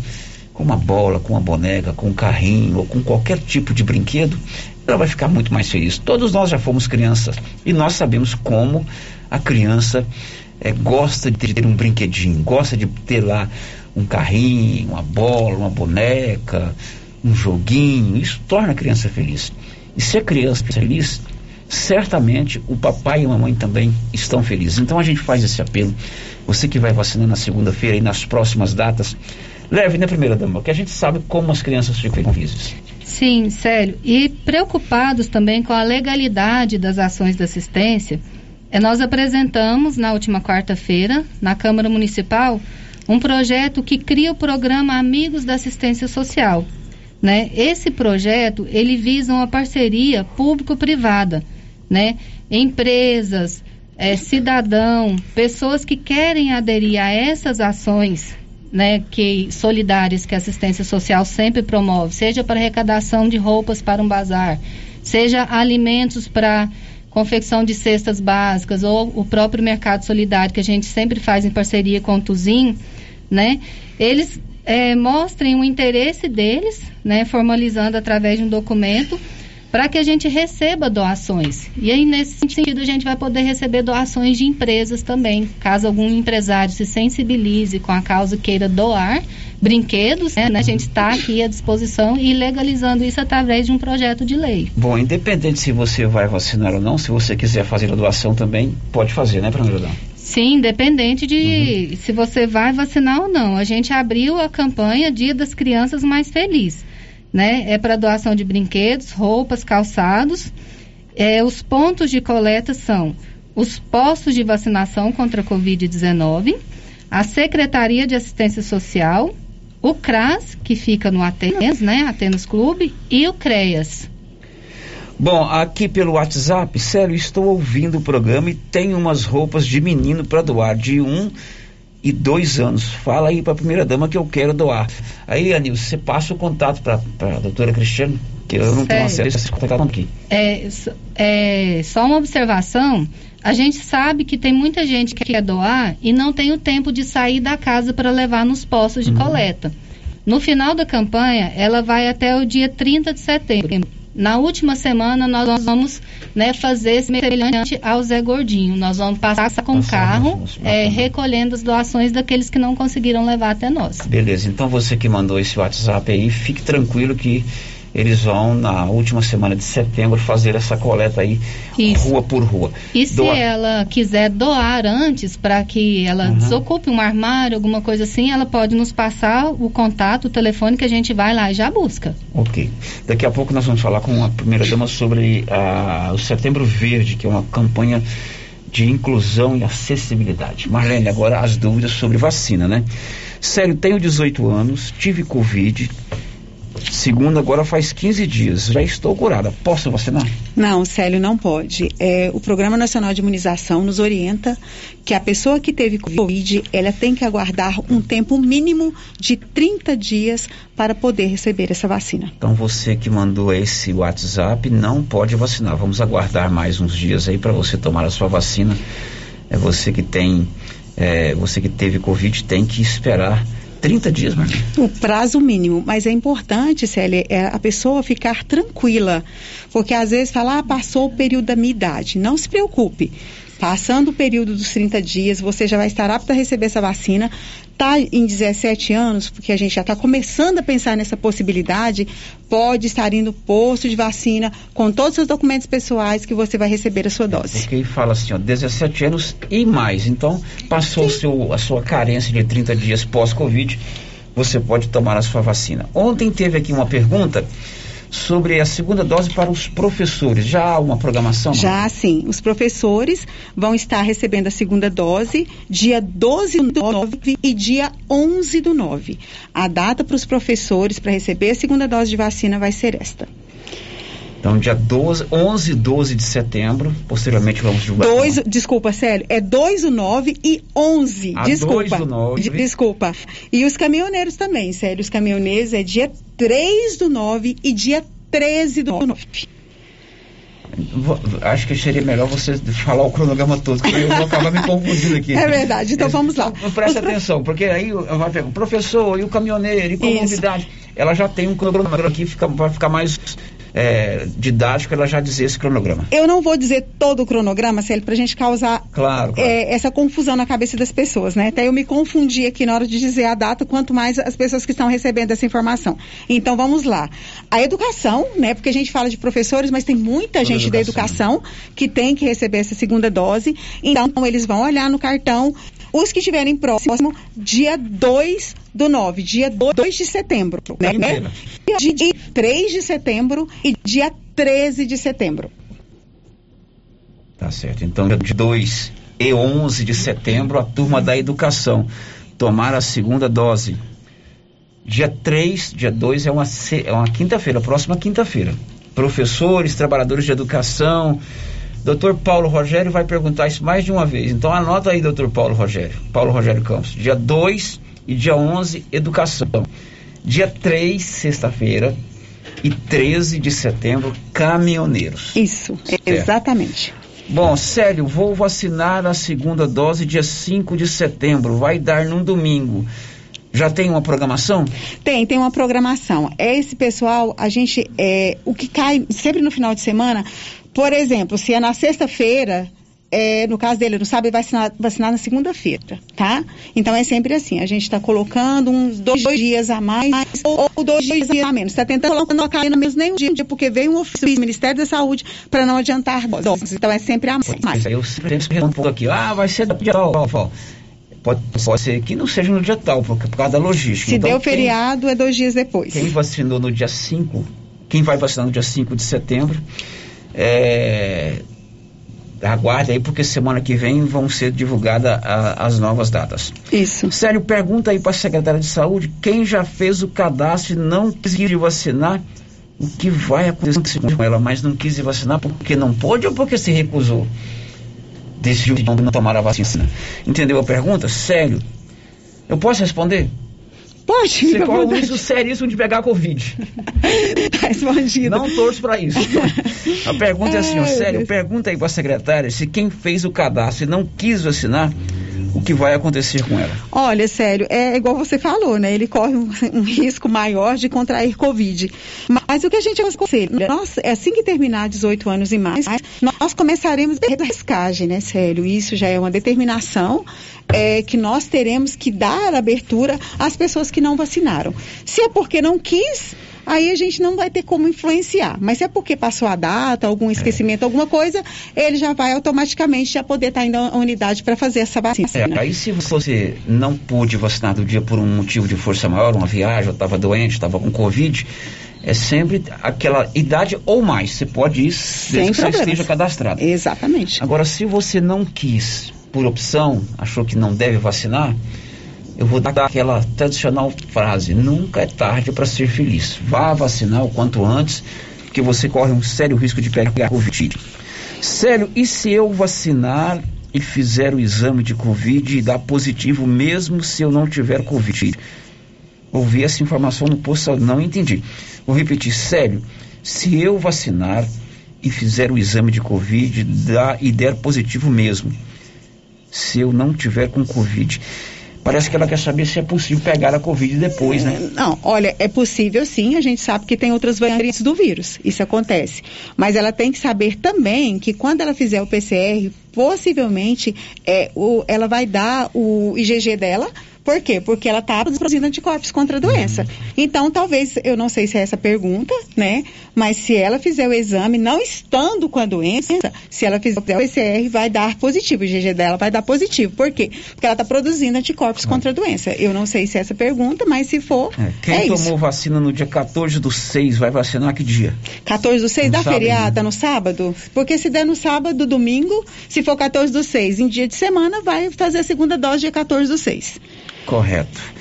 com uma bola, com uma boneca, com um carrinho ou com qualquer tipo de brinquedo, ela vai ficar muito mais feliz. Todos nós já fomos crianças e nós sabemos como a criança é, gosta de ter um brinquedinho, gosta de ter lá um carrinho, uma bola, uma boneca um joguinho, isso torna a criança feliz. E se a criança é feliz, certamente o papai e a mamãe também estão felizes. Então a gente faz esse apelo. Você que vai vacinar na segunda-feira e nas próximas datas, leve, né, primeira dama? Que a gente sabe como as crianças ficam felizes. Sim, sério. E preocupados também com a legalidade das ações da assistência, é, nós apresentamos na última quarta-feira, na Câmara Municipal, um projeto que cria o programa Amigos da Assistência Social né? Esse projeto ele visa uma parceria público-privada, né? Empresas, é, cidadão, pessoas que querem aderir a essas ações, né? Que solidárias que a assistência social sempre promove, seja para arrecadação de roupas para um bazar, seja alimentos para confecção de cestas básicas ou o próprio mercado solidário que a gente sempre faz em parceria com o Tuzin, né? Eles é, mostrem o interesse deles, né, formalizando através de um documento, para que a gente receba doações. E aí, nesse sentido, a gente vai poder receber doações de empresas também, caso algum empresário se sensibilize com a causa queira doar brinquedos, né, a gente está aqui à disposição e legalizando isso através de um projeto de lei. Bom, independente se você vai vacinar ou não, se você quiser fazer a doação também, pode fazer, né, Fernando Sim, independente de uhum. se você vai vacinar ou não. A gente abriu a campanha Dia das Crianças Mais Felizes. Né? É para doação de brinquedos, roupas, calçados. É, os pontos de coleta são os postos de vacinação contra a Covid-19, a Secretaria de Assistência Social, o CRAS, que fica no Atenas, né, Atenas Clube, e o CREAS. Bom, aqui pelo WhatsApp, sério, estou ouvindo o programa e tenho umas roupas de menino para doar, de um e dois anos. Fala aí para a primeira dama que eu quero doar. Aí, Anil, você passa o contato para a doutora Cristiane, que eu não tenho Sério? acesso a esse contato aqui. É, é, só uma observação. A gente sabe que tem muita gente que quer doar e não tem o tempo de sair da casa para levar nos postos de coleta. No final da campanha, ela vai até o dia 30 de setembro. Na última semana, nós vamos né, fazer semelhante ao Zé Gordinho. Nós vamos passar com o carro, é, recolhendo as doações daqueles que não conseguiram levar até nós. Beleza, então você que mandou esse WhatsApp aí, fique tranquilo que eles vão na última semana de setembro fazer essa coleta aí, rua por rua. E se ela quiser doar antes, para que ela desocupe um armário, alguma coisa assim, ela pode nos passar o contato, o telefone que a gente vai lá e já busca. Ok. Daqui a pouco nós vamos falar com a primeira dama sobre ah, o Setembro Verde, que é uma campanha de inclusão e acessibilidade. Marlene, agora as dúvidas sobre vacina, né? Sério, tenho 18 anos, tive Covid. Segundo, agora faz 15 dias. Já estou curada. Posso vacinar? Não, Célio, não pode. É, o Programa Nacional de Imunização nos orienta que a pessoa que teve Covid, ela tem que aguardar um tempo mínimo de 30 dias para poder receber essa vacina. Então você que mandou esse WhatsApp não pode vacinar. Vamos aguardar mais uns dias aí para você tomar a sua vacina. É você que tem, é, você que teve Covid tem que esperar 30 dias, Marlene. O prazo mínimo, mas é importante, Célia, é a pessoa ficar tranquila, porque às vezes fala, ah, passou o período da minha idade. Não se preocupe. Passando o período dos 30 dias, você já vai estar apto a receber essa vacina. Está em 17 anos, porque a gente já está começando a pensar nessa possibilidade, pode estar indo no posto de vacina com todos os seus documentos pessoais que você vai receber a sua dose. Porque aí fala assim, ó, 17 anos e mais. Então, passou seu, a sua carência de 30 dias pós-Covid, você pode tomar a sua vacina. Ontem teve aqui uma pergunta sobre a segunda dose para os professores. Já há uma programação? Já sim, os professores vão estar recebendo a segunda dose dia 12 do 9 e dia 11 do 9. A data para os professores para receber a segunda dose de vacina vai ser esta. Então, dia 12, 11 e 12 de setembro, posteriormente vamos divulgar. Dois, desculpa, Célio, é 2 do 9 e 11. Ah, desculpa. 2 do 9. De- Desculpa. E os caminhoneiros também, Célio. Os caminhoneiros é dia 3 do 9 e dia 13 do 9. Vou- Acho que seria melhor você falar o cronograma todo, porque eu vou acabar me confundindo aqui. É verdade, então vamos lá. Presta atenção, porque aí vai pegar o professor e o caminhoneiro e comunidade. Ela já tem um cronograma aqui, fica, vai ficar mais é, didático ela já dizer esse cronograma. Eu não vou dizer todo o cronograma, Célio, para a gente causar Claro, claro. é, essa confusão na cabeça das pessoas, né? Até eu me confundi aqui na hora de dizer a data, quanto mais as pessoas que estão recebendo essa informação. Então vamos lá. A educação, né? Porque a gente fala de professores, mas tem muita Toda gente da educação. educação que tem que receber essa segunda dose. Então eles vão olhar no cartão. Os que estiverem próximo, dia 2 do 9, dia 2 de setembro. Né? inteira. Dia 3 de setembro e dia 13 de setembro. Tá certo. Então, de 2 e 11 de setembro, a turma da educação tomar a segunda dose. Dia 3, dia 2 é uma, é uma quinta-feira, próxima quinta-feira. Professores, trabalhadores de educação. Doutor Paulo Rogério vai perguntar isso mais de uma vez. Então anota aí, doutor Paulo Rogério. Paulo Rogério Campos. Dia 2 e dia 11, educação. Dia 3, sexta-feira. E 13 de setembro, caminhoneiros. Isso, exatamente. Bom, Célio, vou vacinar a segunda dose dia 5 de setembro. Vai dar num domingo. Já tem uma programação? Tem, tem uma programação. É esse pessoal, a gente, é, o que cai sempre no final de semana, por exemplo, se é na sexta-feira, é, no caso dele, no sábado, ele vai vacinar, vacinar na segunda-feira, tá? Então é sempre assim, a gente está colocando uns dois, dois dias a mais ou, ou dois dias a menos. Está tentando colocar no mesmo nem um dia, porque veio um ofício do Ministério da Saúde para não adiantar doses. Então é sempre a mais. Eu sempre respondo aqui, ah, vai ser dia tal. Pode, pode ser que não seja no dia tal, por, por causa da logística. Se Então, deu quem- feriado, é dois dias depois. Quem vacinou no dia 5, quem vai vacinar no dia 5 de setembro, É, aguarde aí, porque semana que vem vão ser divulgadas as novas datas. Isso. Sério, pergunta aí para a secretária de saúde, quem já fez o cadastro e não quis vacinar, o que vai acontecer com ela, mas não quis vacinar porque não pôde ou porque se recusou? Decidiu não tomar a vacina. Entendeu a pergunta? Sério. Eu posso responder? Pode, Você fica à corre o risco seríssimo de pegar Covid. Tá. Não torço para isso. A pergunta é assim, ó, sério, pergunta aí para a secretária se quem fez o cadastro e não quis vacinar, que vai acontecer com ela. Olha, sério, é igual você falou, né? Ele corre um, um risco maior de contrair Covid. Mas o que a gente aconselha, nós, assim que terminar 18 anos e mais, nós começaremos a riscagem, né? Sério, isso já é uma determinação é, que nós teremos que dar abertura às pessoas que não vacinaram. Se é porque não quis, aí a gente não vai ter como influenciar. Mas se é porque passou a data, algum esquecimento, alguma coisa, ele já vai automaticamente já poder estar indo à unidade para fazer essa vacina. É, aí se você não pôde vacinar do dia por um motivo de força maior, uma viagem, ou estava doente, estava com Covid, é sempre aquela idade ou mais. Você pode ir Sem que você problemas. esteja cadastrado. Exatamente. Agora, se você não quis, por opção, achou que não deve vacinar, eu vou dar aquela tradicional frase: nunca é tarde para ser feliz. Vá vacinar o quanto antes, porque você corre um sério risco de pegar Covid. Sério, e se eu vacinar e fizer o exame de Covid e dar positivo, mesmo se eu não tiver Covid? Ouvi essa informação no posto, não entendi. Vou repetir, sério, se eu vacinar e fizer o exame de Covid dá, e der positivo mesmo, se eu não tiver com Covid, parece que ela quer saber se é possível pegar a Covid depois, né? Não, olha, é possível sim, a gente sabe que tem outras variantes do vírus, isso acontece. Mas ela tem que saber também que quando ela fizer o PCR, possivelmente é, o, ela vai dar o IgG dela. Por quê? Porque ela está produzindo anticorpos contra a doença. Então, talvez, eu não sei se é essa pergunta, né? Mas se ela fizer o exame, não estando com a doença, se ela fizer o PCR, vai dar positivo. O IgG dela vai dar positivo. Por quê? Porque ela está produzindo anticorpos contra a doença. Eu não sei se é essa pergunta, mas se for, É, Quem é tomou isso. vacina no dia 14 do 6 vai vacinar que dia? 14 do 6 No da sábado, feriada, no sábado? Porque se der no sábado, domingo, se for 14 do 6 em dia de semana, vai fazer a segunda dose dia 14 do 6. Correto.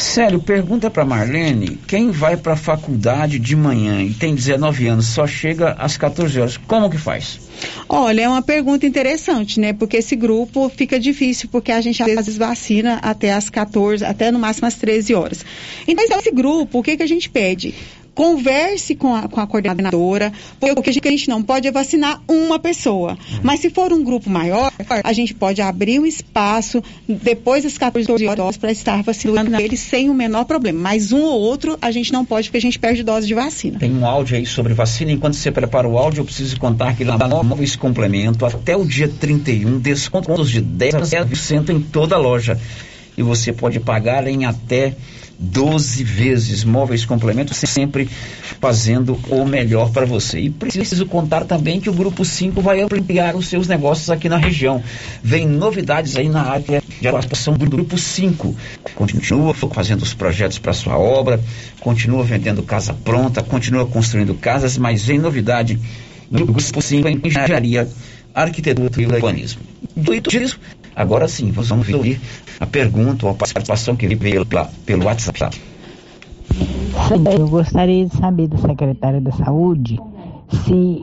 Sério, pergunta para Marlene, quem vai para a faculdade de manhã e tem 19 anos, só chega às 14 horas, como que faz? Olha, é uma pergunta interessante, né? Porque esse grupo fica difícil, porque a gente às vezes vacina até as 14, até no máximo às 13 horas. Então, esse grupo, o que, que a gente pede? Converse com a, com a coordenadora, porque a gente- não pode vacinar uma pessoa. Mas se for um grupo maior, a gente pode abrir um espaço depois das 14 horas para estar vacinando eles sem o menor problema. Mas um ou outro a gente não pode, porque a gente perde dose de vacina. Tem um áudio aí sobre vacina. Enquanto você prepara o áudio, eu preciso contar que lá na Móveis Complemento, até o dia 31, descontos de 10% em toda a loja. E você pode pagar em até 12 vezes. Móveis Complemento sempre fazendo o melhor para você. E preciso contar também que o Grupo 5 vai ampliar os seus negócios aqui na região. Vem novidades aí na área de atuação do Grupo 5. Continua fazendo os projetos para sua obra, continua vendendo casa pronta, continua construindo casas, mas vem novidade no Grupo 5 em engenharia, arquitetura e urbanismo. Dito isso, agora sim, vamos ouvir a pergunta ou a participação que veio pela- pelo WhatsApp. Eu gostaria de saber da secretária da Saúde se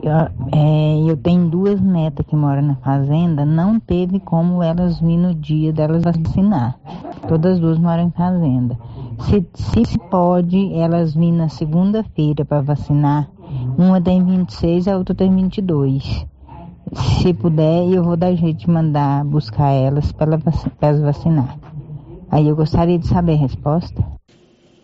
é, eu tenho duas netas que moram na fazenda, não teve como elas vir no dia delas vacinar. Todas as duas moram em fazenda. Se, se se pode elas vir na segunda-feira para vacinar, uma tem 26 e a outra tem 22. Se puder, eu vou dar jeito de mandar buscar elas para elas vacinar. Aí eu gostaria de saber a resposta.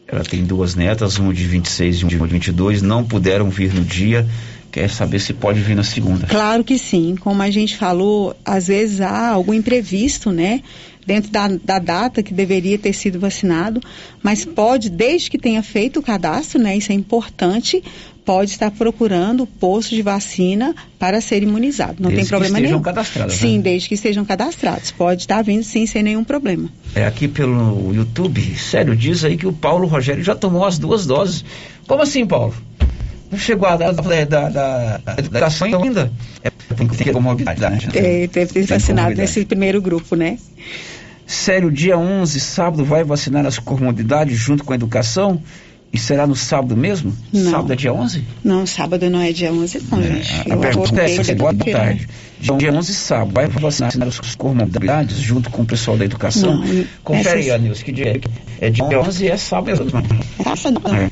Ela tem duas netas, uma de 26 e uma de 22, não puderam vir no dia, quer saber se pode vir na segunda. Claro que sim. Como a gente falou, às vezes há algum imprevisto, né? Dentro da, da data que deveria ter sido vacinado, mas pode, desde que tenha feito o cadastro, né? Isso é importante, pode estar procurando o posto de vacina para ser imunizado. Não Desde tem que problema estejam nenhum. cadastradas, Sim, né? desde que estejam cadastrados. Pode estar vindo sim, sem nenhum problema. É aqui pelo YouTube, sério, diz aí que o Paulo Rogério já tomou as duas doses. Como assim, Paulo? chegou a da, da, da, da educação ainda. É, tem que ter comorbidade, né? É, deve ter vacinado nesse primeiro grupo, né? Sério, dia 11, sábado, vai vacinar as comorbidades junto com a educação? E será no sábado mesmo? Não. Sábado é dia 11? Não, sábado não é dia 11, não, gente. A Eu pergunta é essa, boa depois, tarde. Dia, dia 11, sábado, vai vacinar as comorbidades junto com o pessoal da educação? Não, Confere aí, Anilson, que dia é? É dia 11 e é sábado mesmo. É sábado. É.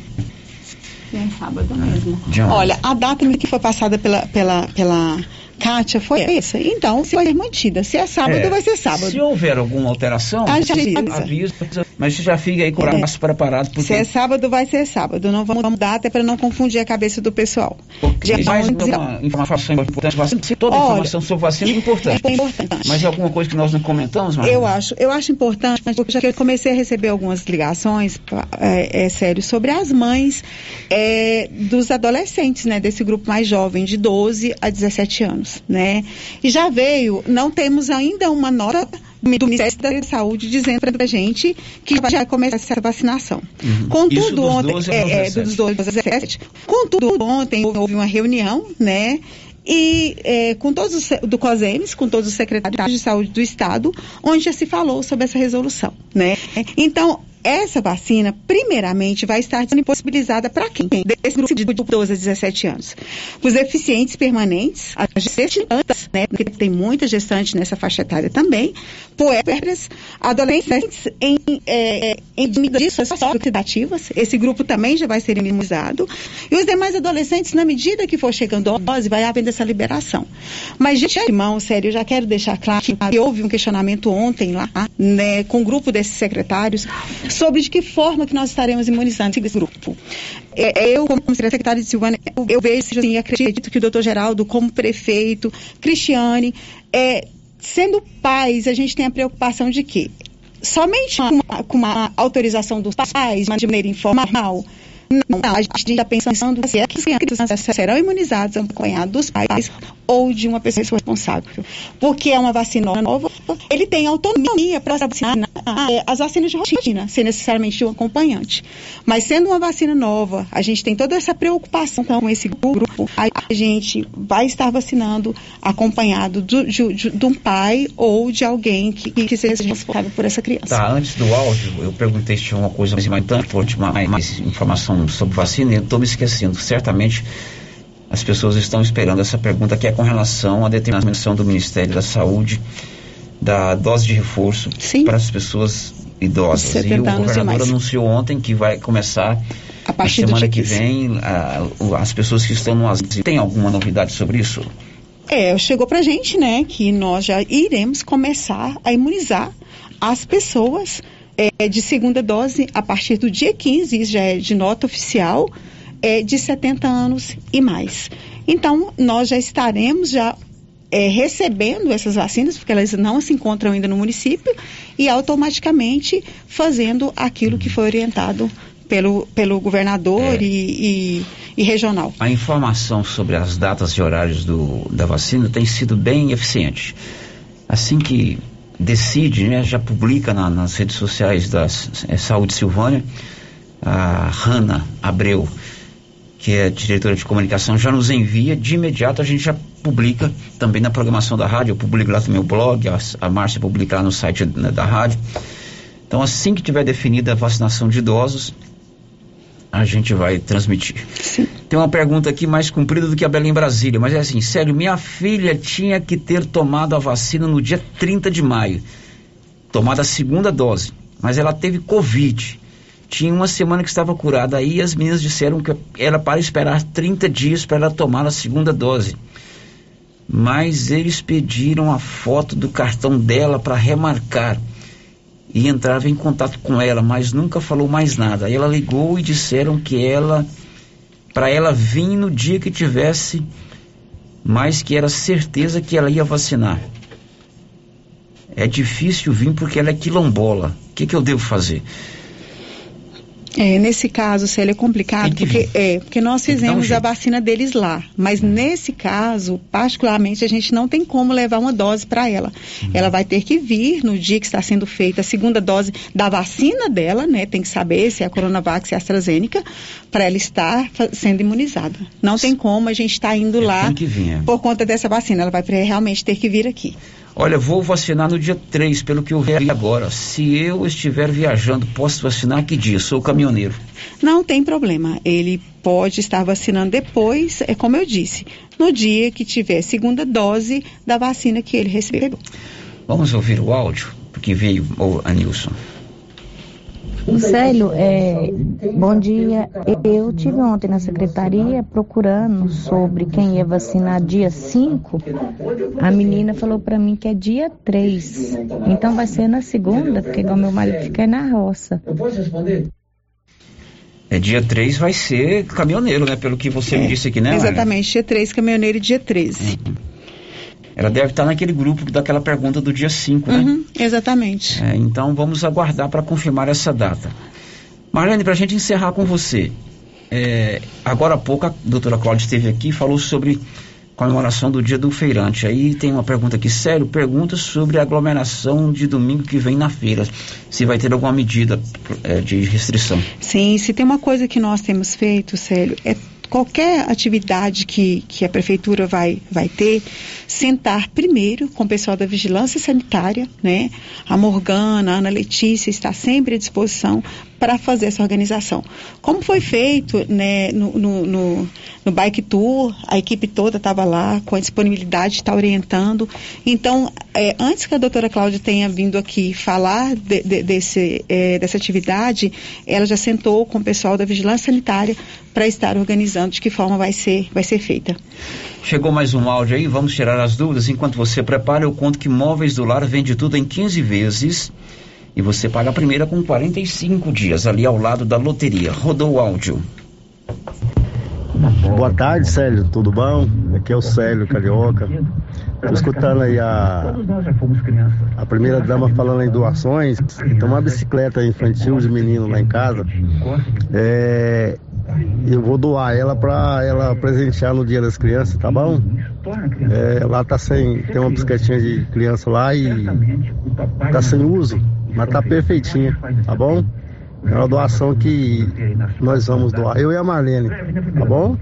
É sábado mesmo. Dia 11. Olha, a data que foi passada pela, pela, pela Kátia foi essa. Então, se vai ser mantida. Se é sábado, É, vai ser sábado. Se houver alguma alteração, A gente avisa. avisa, mas você já fica aí com o É. braço preparado, Se porque é sábado, vai ser sábado. Não vamos mudar até para não confundir a cabeça do pessoal. Dia mais 11, uma informação importante, vacina, toda Olha, informação sobre vacina é importante. É importante. Mas é alguma coisa que nós não comentamos, Marcos? Eu acho, eu acho importante, porque já que eu comecei a receber algumas ligações, é, é sério, sobre as mães é, dos adolescentes, né, desse grupo mais jovem, de 12 a 17 anos, né? E já veio, não temos ainda uma nota do Ministério da Saúde dizendo pra gente que já vai começar essa vacinação. Uhum. Contudo, dos ontem, 12 aos é, é, 17. dos 12 aos 17. Contudo, ontem houve uma reunião, né? E é, com todos os, do COSEMES, com todos os secretários de saúde do estado, onde já se falou sobre essa resolução, né? Então, essa vacina, primeiramente, vai estar disponibilizada para quem? Desse grupo de 12 a 17 anos. Os deficientes permanentes, as gestantes, né? Porque tem muita gestante nessa faixa etária também, puérperas, adolescentes em, é, em medidas oxidativas, esse grupo também já vai ser imunizado, e os demais adolescentes, na medida que for chegando a dose, vai havendo essa liberação. Mas, de antemão, sério, eu já quero deixar claro que houve um questionamento ontem lá, né, com o grupo desses secretários, sobre de que forma que nós estaremos imunizando esse grupo. É, eu, como secretária de Silvânia, eu, vejo assim, acredito que o doutor Geraldo, como prefeito, Cristiane, é, sendo pais, a gente tem a preocupação de que somente com uma, com uma autorização dos pais, mas de maneira informal, não, a gente está pensando se as crianças serão imunizadas acompanhadas dos pais ou de uma pessoa responsável. Porque é uma vacina nova, ele tem autonomia para vacinar é, as vacinas de rotina, sem necessariamente um acompanhante. Mas sendo uma vacina nova, a gente tem toda essa preocupação com esse grupo, a gente vai estar vacinando acompanhado do- de, de- de um pai ou de alguém que, que seja responsável por essa criança. Tá, antes do áudio, eu perguntei se tinha uma coisa mais importante, mais, mais informação sobre vacina, e eu estou me esquecendo. Certamente as pessoas estão esperando essa pergunta, que é com relação à determinação do Ministério da Saúde da dose de reforço para as pessoas idosas. E 70 o governador anunciou ontem que vai começar A partir na semana que 15. vem a- as pessoas que estão no asilo. Tem alguma novidade sobre isso? É, chegou pra gente, né, que nós já iremos começar a imunizar as pessoas é, de segunda dose a partir do dia 15, isso já é de nota oficial, é, de 70 anos e mais. Então, nós já estaremos já é, recebendo essas vacinas, porque elas não se encontram ainda no município, e automaticamente fazendo aquilo que foi orientado pelo, pelo governador É. e, e- e regional. A informação sobre as datas e horários do, da vacina tem sido bem eficiente. Assim que decide, né, já publica na- nas redes sociais da é, Saúde Silvânia, a Hanna Abreu, que é diretora de comunicação, já nos envia, de imediato a gente já publica também na programação da rádio, eu publico lá no meu blog, a, a Márcia publica lá no site né, da rádio. Então assim que tiver definida a vacinação de idosos, a gente vai transmitir. Tem uma pergunta aqui mais comprida do que a Bela em Brasília, mas é assim, sério, minha filha tinha que ter tomado a vacina no dia 30 de maio, tomada a segunda dose, mas ela teve Covid. Tinha uma semana que estava curada, aí as meninas disseram que era para esperar 30 dias para ela tomar a segunda dose. Mas eles pediram a foto do cartão dela para remarcar e entrava em contato com ela, mas nunca falou mais nada. Ela ligou e disseram que ela, para ela vir no dia que tivesse, mas que era certeza que ela ia vacinar. É difícil vir porque ela é quilombola. O que, que eu devo fazer? É, nesse caso, Célia, é complicado, porque, é, porque nós fizemos a vacina deles lá. Mas nesse caso, particularmente, a gente não tem como levar uma dose para ela. Uhum. Ela vai ter que vir no dia que está sendo feita a segunda dose da vacina dela, né? Tem que saber se é a Coronavac, se é a AstraZeneca, para ela estar sendo imunizada. Não tem como a gente estar tá indo é, lá vir, é. por conta dessa vacina. Ela vai realmente ter que vir aqui. Olha, vou vacinar no dia 3, pelo que eu vi agora. Se eu estiver viajando, posso vacinar que dia? Sou caminhoneiro. Não tem problema. Ele pode estar vacinando depois, é como eu disse, no dia que tiver segunda dose da vacina que ele recebeu. Vamos ouvir o áudio, porque veio o Anilson. Célio, é, bom dia. Eu tive ontem na secretaria procurando sobre quem ia vacinar dia 5. A menina falou para mim que é dia 3. Então vai ser na segunda, porque igual meu marido fica na roça. Eu posso responder? É dia 3 vai ser caminhoneiro, né? Pelo que você é, me disse aqui, né? Exatamente, dia 3, caminhoneiro e dia 13. Uhum. Ela deve estar naquele grupo daquela pergunta do dia 5, né? Uhum, exatamente. É, então vamos aguardar para confirmar essa data. Marlene, para a gente encerrar com você, é, agora há pouco a doutora Cláudia esteve aqui e falou sobre comemoração do dia do feirante. Aí tem uma pergunta aqui, sério, pergunta sobre a aglomeração de domingo que vem na feira. Se vai ter alguma medida é, de restrição. Sim, se tem uma coisa que nós temos feito, Célio, é qualquer atividade que, que a prefeitura vai, vai ter, sentar primeiro com o pessoal da vigilância sanitária, né? A Morgana, a Ana Letícia está sempre à disposição para fazer essa organização. Como foi feito né, no, no, no, no Bike Tour, a equipe toda estava lá com a disponibilidade de estar orientando. Então, é, antes que a doutora Cláudia tenha vindo aqui falar de, de, desse, é, dessa atividade, ela já sentou com o pessoal da Vigilância Sanitária para estar organizando de que forma vai ser, vai ser feita. Chegou mais um áudio aí, vamos tirar as dúvidas. Enquanto você prepara, eu conto que Móveis do Lar vende tudo em 15 vezes e você paga a primeira com 45 dias, ali ao lado da loteria. Rodou o áudio. Boa tarde, Célio, tudo bom? Aqui é o Célio Carioca. Estou escutando aí a, a primeira dama falando em doações. Tem uma bicicleta infantil de menino lá em casa. É, eu vou doar ela para ela presentear no Dia das Crianças, tá bom? É, lá tá sem. Tem uma bicicletinha de criança lá e tá sem uso. Mas tá perfeitinha, tá bom? É uma doação que nós vamos doar, eu e a Marlene, tá bom?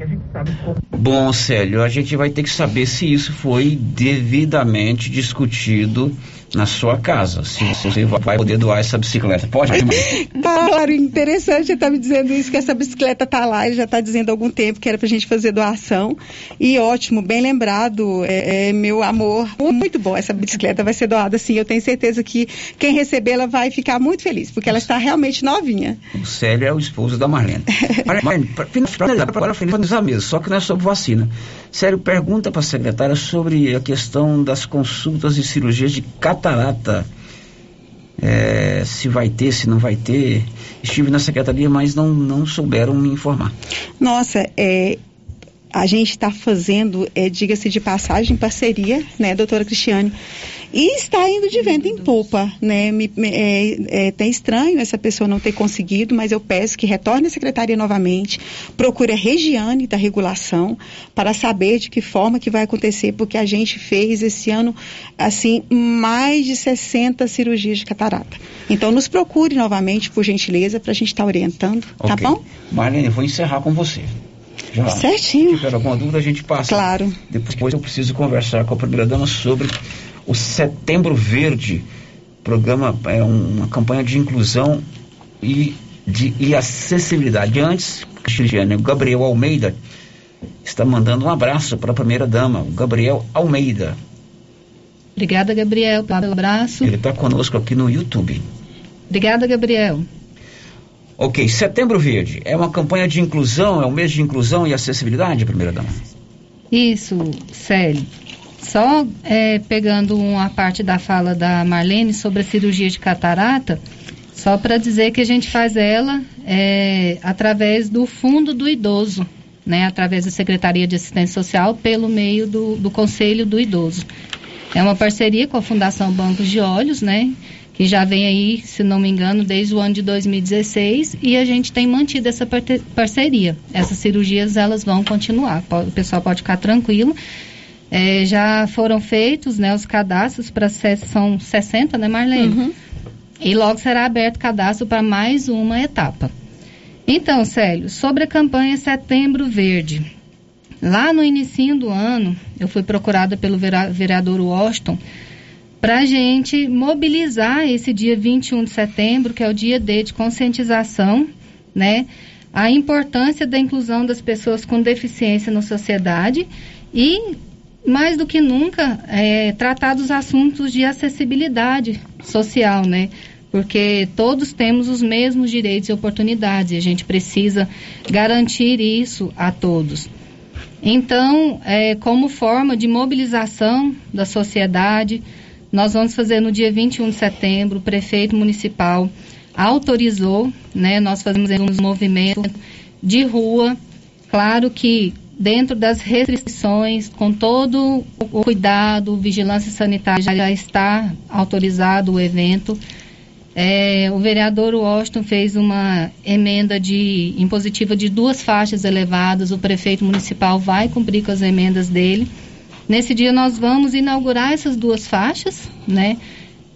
Bom, Célio, a gente vai ter que saber se isso foi devidamente discutido na sua casa, se você vai poder doar essa bicicleta. Pode? claro, interessante você tá me dizendo isso, que essa bicicleta está lá, ele já está dizendo há algum tempo que era para a gente fazer doação. E ótimo, bem lembrado, é, é, meu amor, muito bom. Essa bicicleta vai ser doada sim. Eu tenho certeza que quem recebê-la vai ficar muito feliz, porque ela está realmente novinha. O Célio é o esposo da Marlene. Marlene, para finalizar, mesmo, só que não é sobre vacina. Sério, pergunta para a secretária sobre a questão das consultas e cirurgias de catarata. É, se vai ter, se não vai ter. Estive na secretaria, mas não, não souberam me informar. Nossa, é, a gente está fazendo, é, diga-se de passagem, parceria, né, doutora Cristiane, e está indo de vento em polpa, né? Me, me, é, é, tem estranho essa pessoa não ter conseguido, mas eu peço que retorne à secretaria novamente, procure a Regiane da regulação para saber de que forma que vai acontecer, porque a gente fez esse ano, assim, mais de 60 cirurgias de catarata. Então, nos procure novamente, por gentileza, para a gente estar tá orientando, tá okay. tá bom? Marlene, eu vou encerrar com você. Já. Certinho. Se tiver alguma dúvida, a gente passa. Claro. Depois eu preciso conversar com a primeira-dama sobre o Setembro Verde. Programa é uma campanha de inclusão e de e acessibilidade. Antes, Cristiane, o Gabriel Almeida está mandando um abraço para a primeira-dama, o Gabriel Almeida. Obrigada, Gabriel, pelo abraço. Ele está conosco aqui no YouTube. Obrigada, Gabriel. Ok, Setembro Verde é uma campanha de inclusão, é um mês de inclusão e acessibilidade, primeira dama? Isso, Célio. Só é, pegando uma parte da fala da Marlene sobre a cirurgia de catarata, só para dizer que a gente faz ela é, através do Fundo do Idoso, né, através da Secretaria de Assistência Social, pelo meio do, do Conselho do Idoso. É uma parceria com a Fundação Bancos de Olhos, né, que já vem aí, se não me engano, desde o ano de 2016 e a gente tem mantido essa parceria. Essas cirurgias elas vão continuar, o pessoal pode ficar tranquilo. É, já foram feitos né, os cadastros para são 60, né, Marlene? E logo será aberto cadastro para mais uma etapa. Então, Célio, sobre a campanha Setembro Verde. Lá no início do ano, eu fui procurada pelo vereador Washington para a gente mobilizar esse dia 21 de setembro, que é o dia D de conscientização, né? A importância da inclusão das pessoas com deficiência na sociedade e, mais do que nunca, é, tratar dos assuntos de acessibilidade social, né? Porque todos temos os mesmos direitos e oportunidades e a gente precisa garantir isso a todos. Então, é, como forma de mobilização da sociedade, nós vamos fazer no dia 21 de setembro, o prefeito municipal autorizou, né, nós fazemos um movimento de rua, claro que dentro das restrições, com todo o cuidado, vigilância sanitária já está autorizado o evento. É, o vereador Washington fez uma emenda de impositiva de duas faixas elevadas. O prefeito municipal vai cumprir com as emendas dele. Nesse dia nós vamos inaugurar essas duas faixas, né?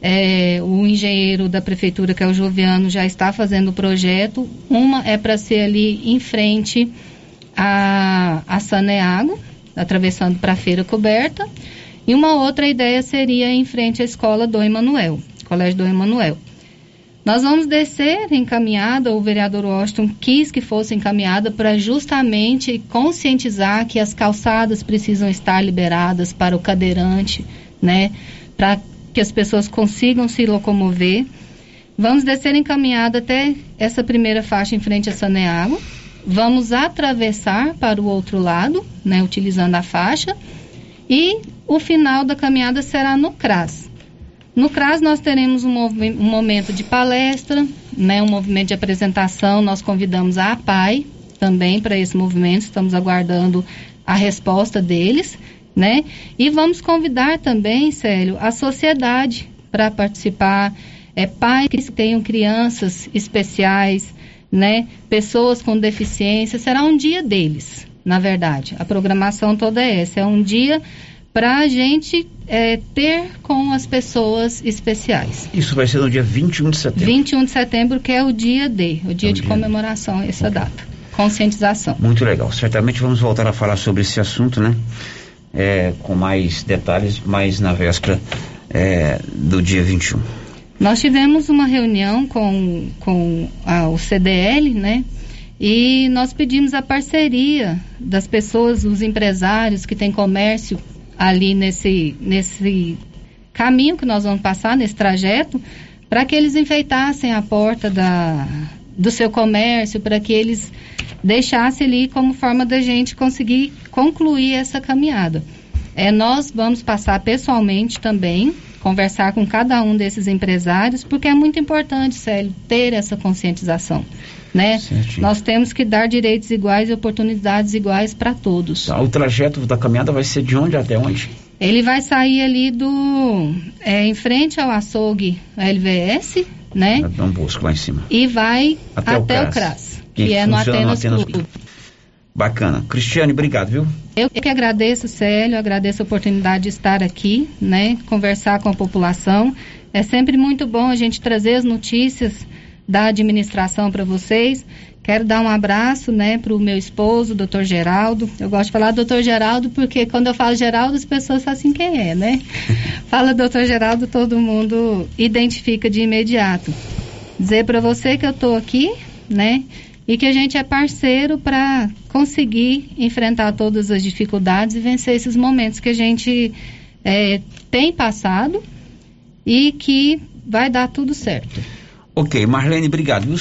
É, o engenheiro da prefeitura, que é o Joviano, já está fazendo o projeto. Uma é para ser ali em frente a, a Saneago, atravessando para a feira coberta. E uma outra ideia seria em frente à escola do Emanuel, Colégio do Emanuel. Nós vamos descer encaminhada, o vereador Washington quis que fosse encaminhada para justamente conscientizar que as calçadas precisam estar liberadas para o cadeirante, né? Para que as pessoas consigam se locomover. Vamos descer encaminhada até essa primeira faixa em frente a Saneago. Vamos atravessar para o outro lado, né? Utilizando a faixa. E o final da caminhada será no CRAS. No CRAS nós teremos um, um momento de palestra, né, um movimento de apresentação. Nós convidamos a APAI também para esse movimento, estamos aguardando a resposta deles, né? E vamos convidar também, Célio, a sociedade para participar, é, pais que tenham crianças especiais, né? Pessoas com deficiência, será um dia deles, na verdade. A programação toda é essa, é um dia para a gente é, ter com as pessoas especiais. Isso vai ser no dia 21 de setembro. 21 de setembro, que é o dia D, o dia É o de dia. comemoração, essa data. Conscientização. Muito legal. Certamente vamos voltar a falar sobre esse assunto, né? É, com mais detalhes, mais na véspera é, do dia 21. Nós tivemos uma reunião com, com a- o CDL, né? E nós pedimos a parceria das pessoas, os empresários que têm comércio ali nesse, nesse caminho que nós vamos passar, nesse trajeto, para que eles enfeitassem a porta da, do seu comércio, para que eles deixassem ali como forma da gente conseguir concluir essa caminhada. É, nós vamos passar pessoalmente também, conversar com cada um desses empresários, porque é muito importante, Célio, ter essa conscientização. Né? Nós temos que dar direitos iguais e oportunidades iguais para todos. Tá, o trajeto da caminhada vai ser de onde até onde? Ele vai sair ali do. é, em frente ao açougue LVS, né? Dom Bosco, lá em cima. E vai Até até, o o CRAS, CRAS, que que, é no Atenas, Atenas Clube. Bacana. Cristiane, obrigado, viu? Eu que agradeço, Célio, agradeço a oportunidade de estar aqui, né? Conversar com a população. É sempre muito bom a gente trazer as notícias da administração para vocês. Quero dar um abraço, né, para o meu esposo, doutor Geraldo. Eu gosto de falar doutor Geraldo porque quando eu falo Geraldo, as pessoas sabem assim quem é, né? Fala doutor Geraldo, todo mundo identifica de imediato. Dizer para você que eu estou aqui, né? E que a gente é parceiro para conseguir enfrentar todas as dificuldades e vencer esses momentos que a gente é, tem passado e que vai dar tudo certo. Ok, Marlene, obrigado?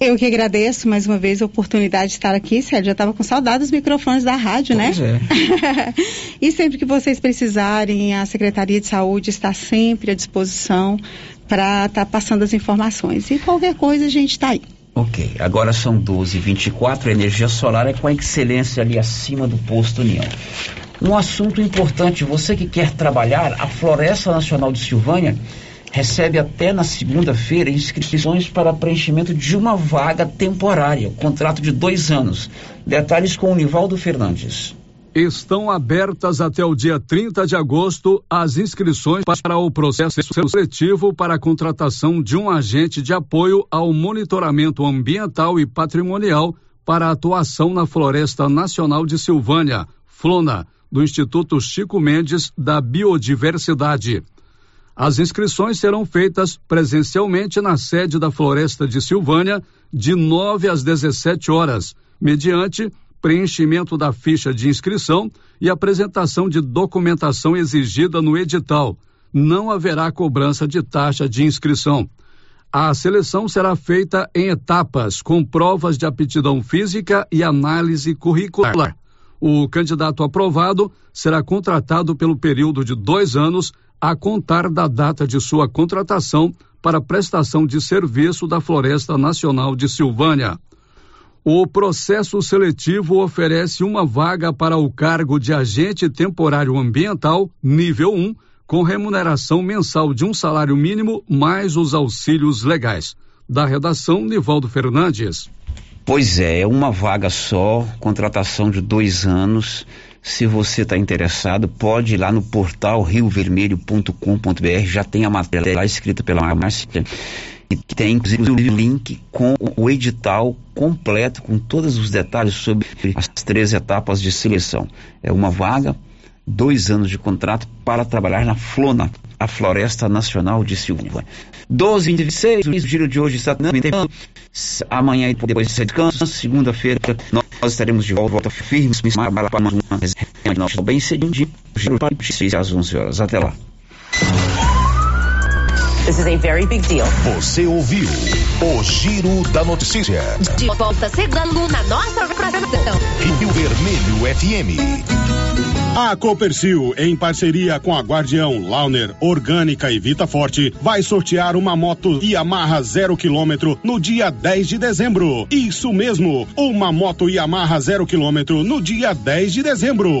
Eu que agradeço mais uma vez a oportunidade de estar aqui, Sérgio. Já estava com saudade dos microfones da rádio, Pois né? é. e sempre que vocês precisarem, a Secretaria de Saúde está sempre à disposição para estar passando as informações. E qualquer coisa a gente está aí. Ok, agora são 12h24, a energia solar é com a excelência ali acima do posto União. Um assunto importante, você que quer trabalhar, a Floresta Nacional de Silvânia recebe até na segunda-feira inscrições para preenchimento de uma vaga temporária, contrato de dois anos. Detalhes com o Nivaldo Fernandes. Estão abertas até o dia 30 de agosto as inscrições para o processo seletivo para a contratação de um agente de apoio ao monitoramento ambiental e patrimonial para atuação na Floresta Nacional de Silvânia, FLONA, do Instituto Chico Mendes da Biodiversidade. As inscrições serão feitas presencialmente na sede da Floresta de Silvânia, de 9 às 17 horas, mediante preenchimento da ficha de inscrição e apresentação de documentação exigida no edital. Não haverá cobrança de taxa de inscrição. A seleção será feita em etapas, com provas de aptidão física e análise curricular. O candidato aprovado será contratado pelo período de dois anos a contar da data de sua contratação para prestação de serviço da Floresta Nacional de Silvânia. O processo seletivo oferece uma vaga para o cargo de agente temporário ambiental, nível 1, com remuneração mensal de um salário mínimo mais os auxílios legais. Da redação, Nivaldo Fernandes. Pois é, é uma vaga só, contratação de dois anos. Se você está interessado, pode ir lá no portal riovermelho.com.br, já tem a matéria lá escrita pela Márcia e tem inclusive o link com o edital completo, com todos os detalhes sobre as três etapas de seleção. É uma vaga, dois anos de contrato para trabalhar na Flona, a Floresta Nacional de Silvânia. 12 e 26, o giro de hoje está terminando. Amanhã, depois de descanso, segunda-feira, nós estaremos de volta firmes para mais uma resenha bem cedinho, giro para às 11 horas. Até lá. This is a very big deal. Você ouviu o Giro da Notícia. De volta chegando na nossa programação. Rio Vermelho FM. A Copercil, em parceria com a Guardião, Launer, Orgânica e Vita Forte, vai sortear uma moto Yamaha zero quilômetro no dia 10 de dezembro. Isso mesmo, uma moto Yamaha zero quilômetro no dia 10 de dezembro.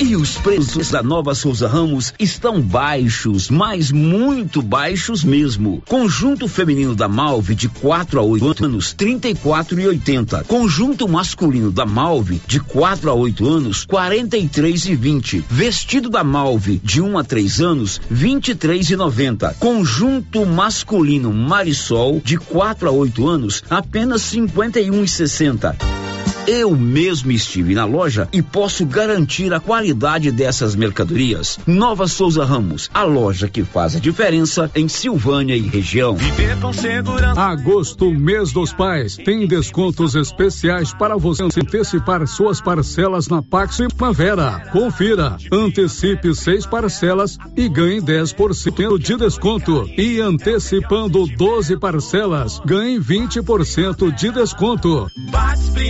E os preços da Nova Souza Ramos estão baixos, mas muito baixos mesmo. Conjunto feminino da Malve de 4 a 8 anos, 34 e 80. Conjunto masculino da Malve de 4 a 8 anos, 43 e 20. Vestido da Malve de 1 a 3 anos, 23 e 90. Conjunto masculino Marisol de 4 a 8 anos, apenas 51 e 60. Eu mesmo estive na loja e posso garantir a qualidade dessas mercadorias. Nova Souza Ramos, a loja que faz a diferença em Silvânia e região. Viver com segurança. Agosto, mês dos pais, tem descontos especiais para você antecipar suas parcelas na Pax Primavera. Confira, antecipe seis parcelas e ganhe 10% de desconto. E antecipando 12 parcelas, ganhe 20% de desconto.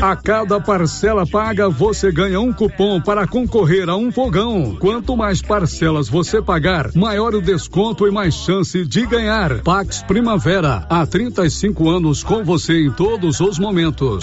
A cada cada parcela paga, você ganha um cupom para concorrer a um fogão. Quanto mais parcelas você pagar, maior o desconto e mais chance de ganhar. Pax Primavera, há 35 anos com você em todos os momentos.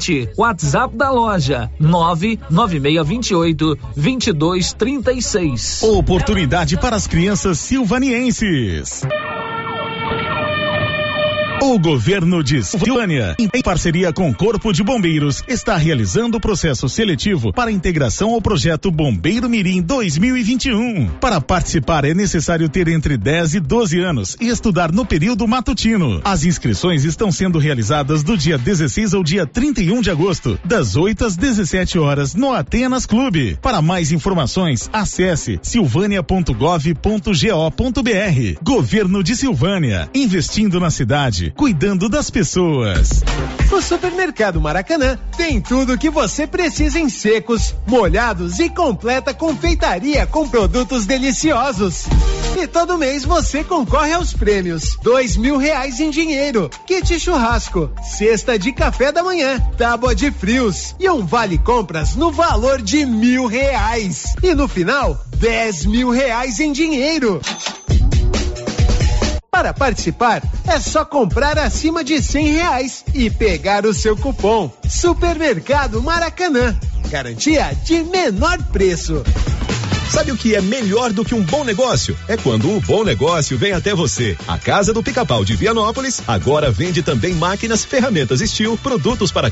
20. WhatsApp da loja 99628 2236. Oportunidade para as crianças silvanienses. O governo de Silvânia, em parceria com o Corpo de Bombeiros, está realizando o processo seletivo para integração ao projeto Bombeiro Mirim 2021. Para participar é necessário ter entre 10 e 12 anos e estudar no período matutino. As inscrições estão sendo realizadas do dia 16 ao dia 31 de agosto, das 8 às 17 horas no Atenas Clube. Para mais informações, acesse silvânia.gov.go.br. Governo de Silvânia, investindo na cidade cuidando das pessoas. O Supermercado Maracanã tem tudo o que você precisa em secos, molhados e completa confeitaria com produtos deliciosos. E todo mês você concorre aos prêmios: dois mil reais em dinheiro, kit churrasco, cesta de café da manhã, tábua de frios e um vale compras no valor de mil reais. E no final, dez mil reais em dinheiro. Para participar, é só comprar acima de cem reais e pegar o seu cupom. Supermercado Maracanã. Garantia de menor preço. Sabe o que é melhor do que um bom negócio? É quando o bom negócio vem até você. A Casa do Pica-Pau de Vianópolis agora vende também máquinas, ferramentas Steel, produtos para clima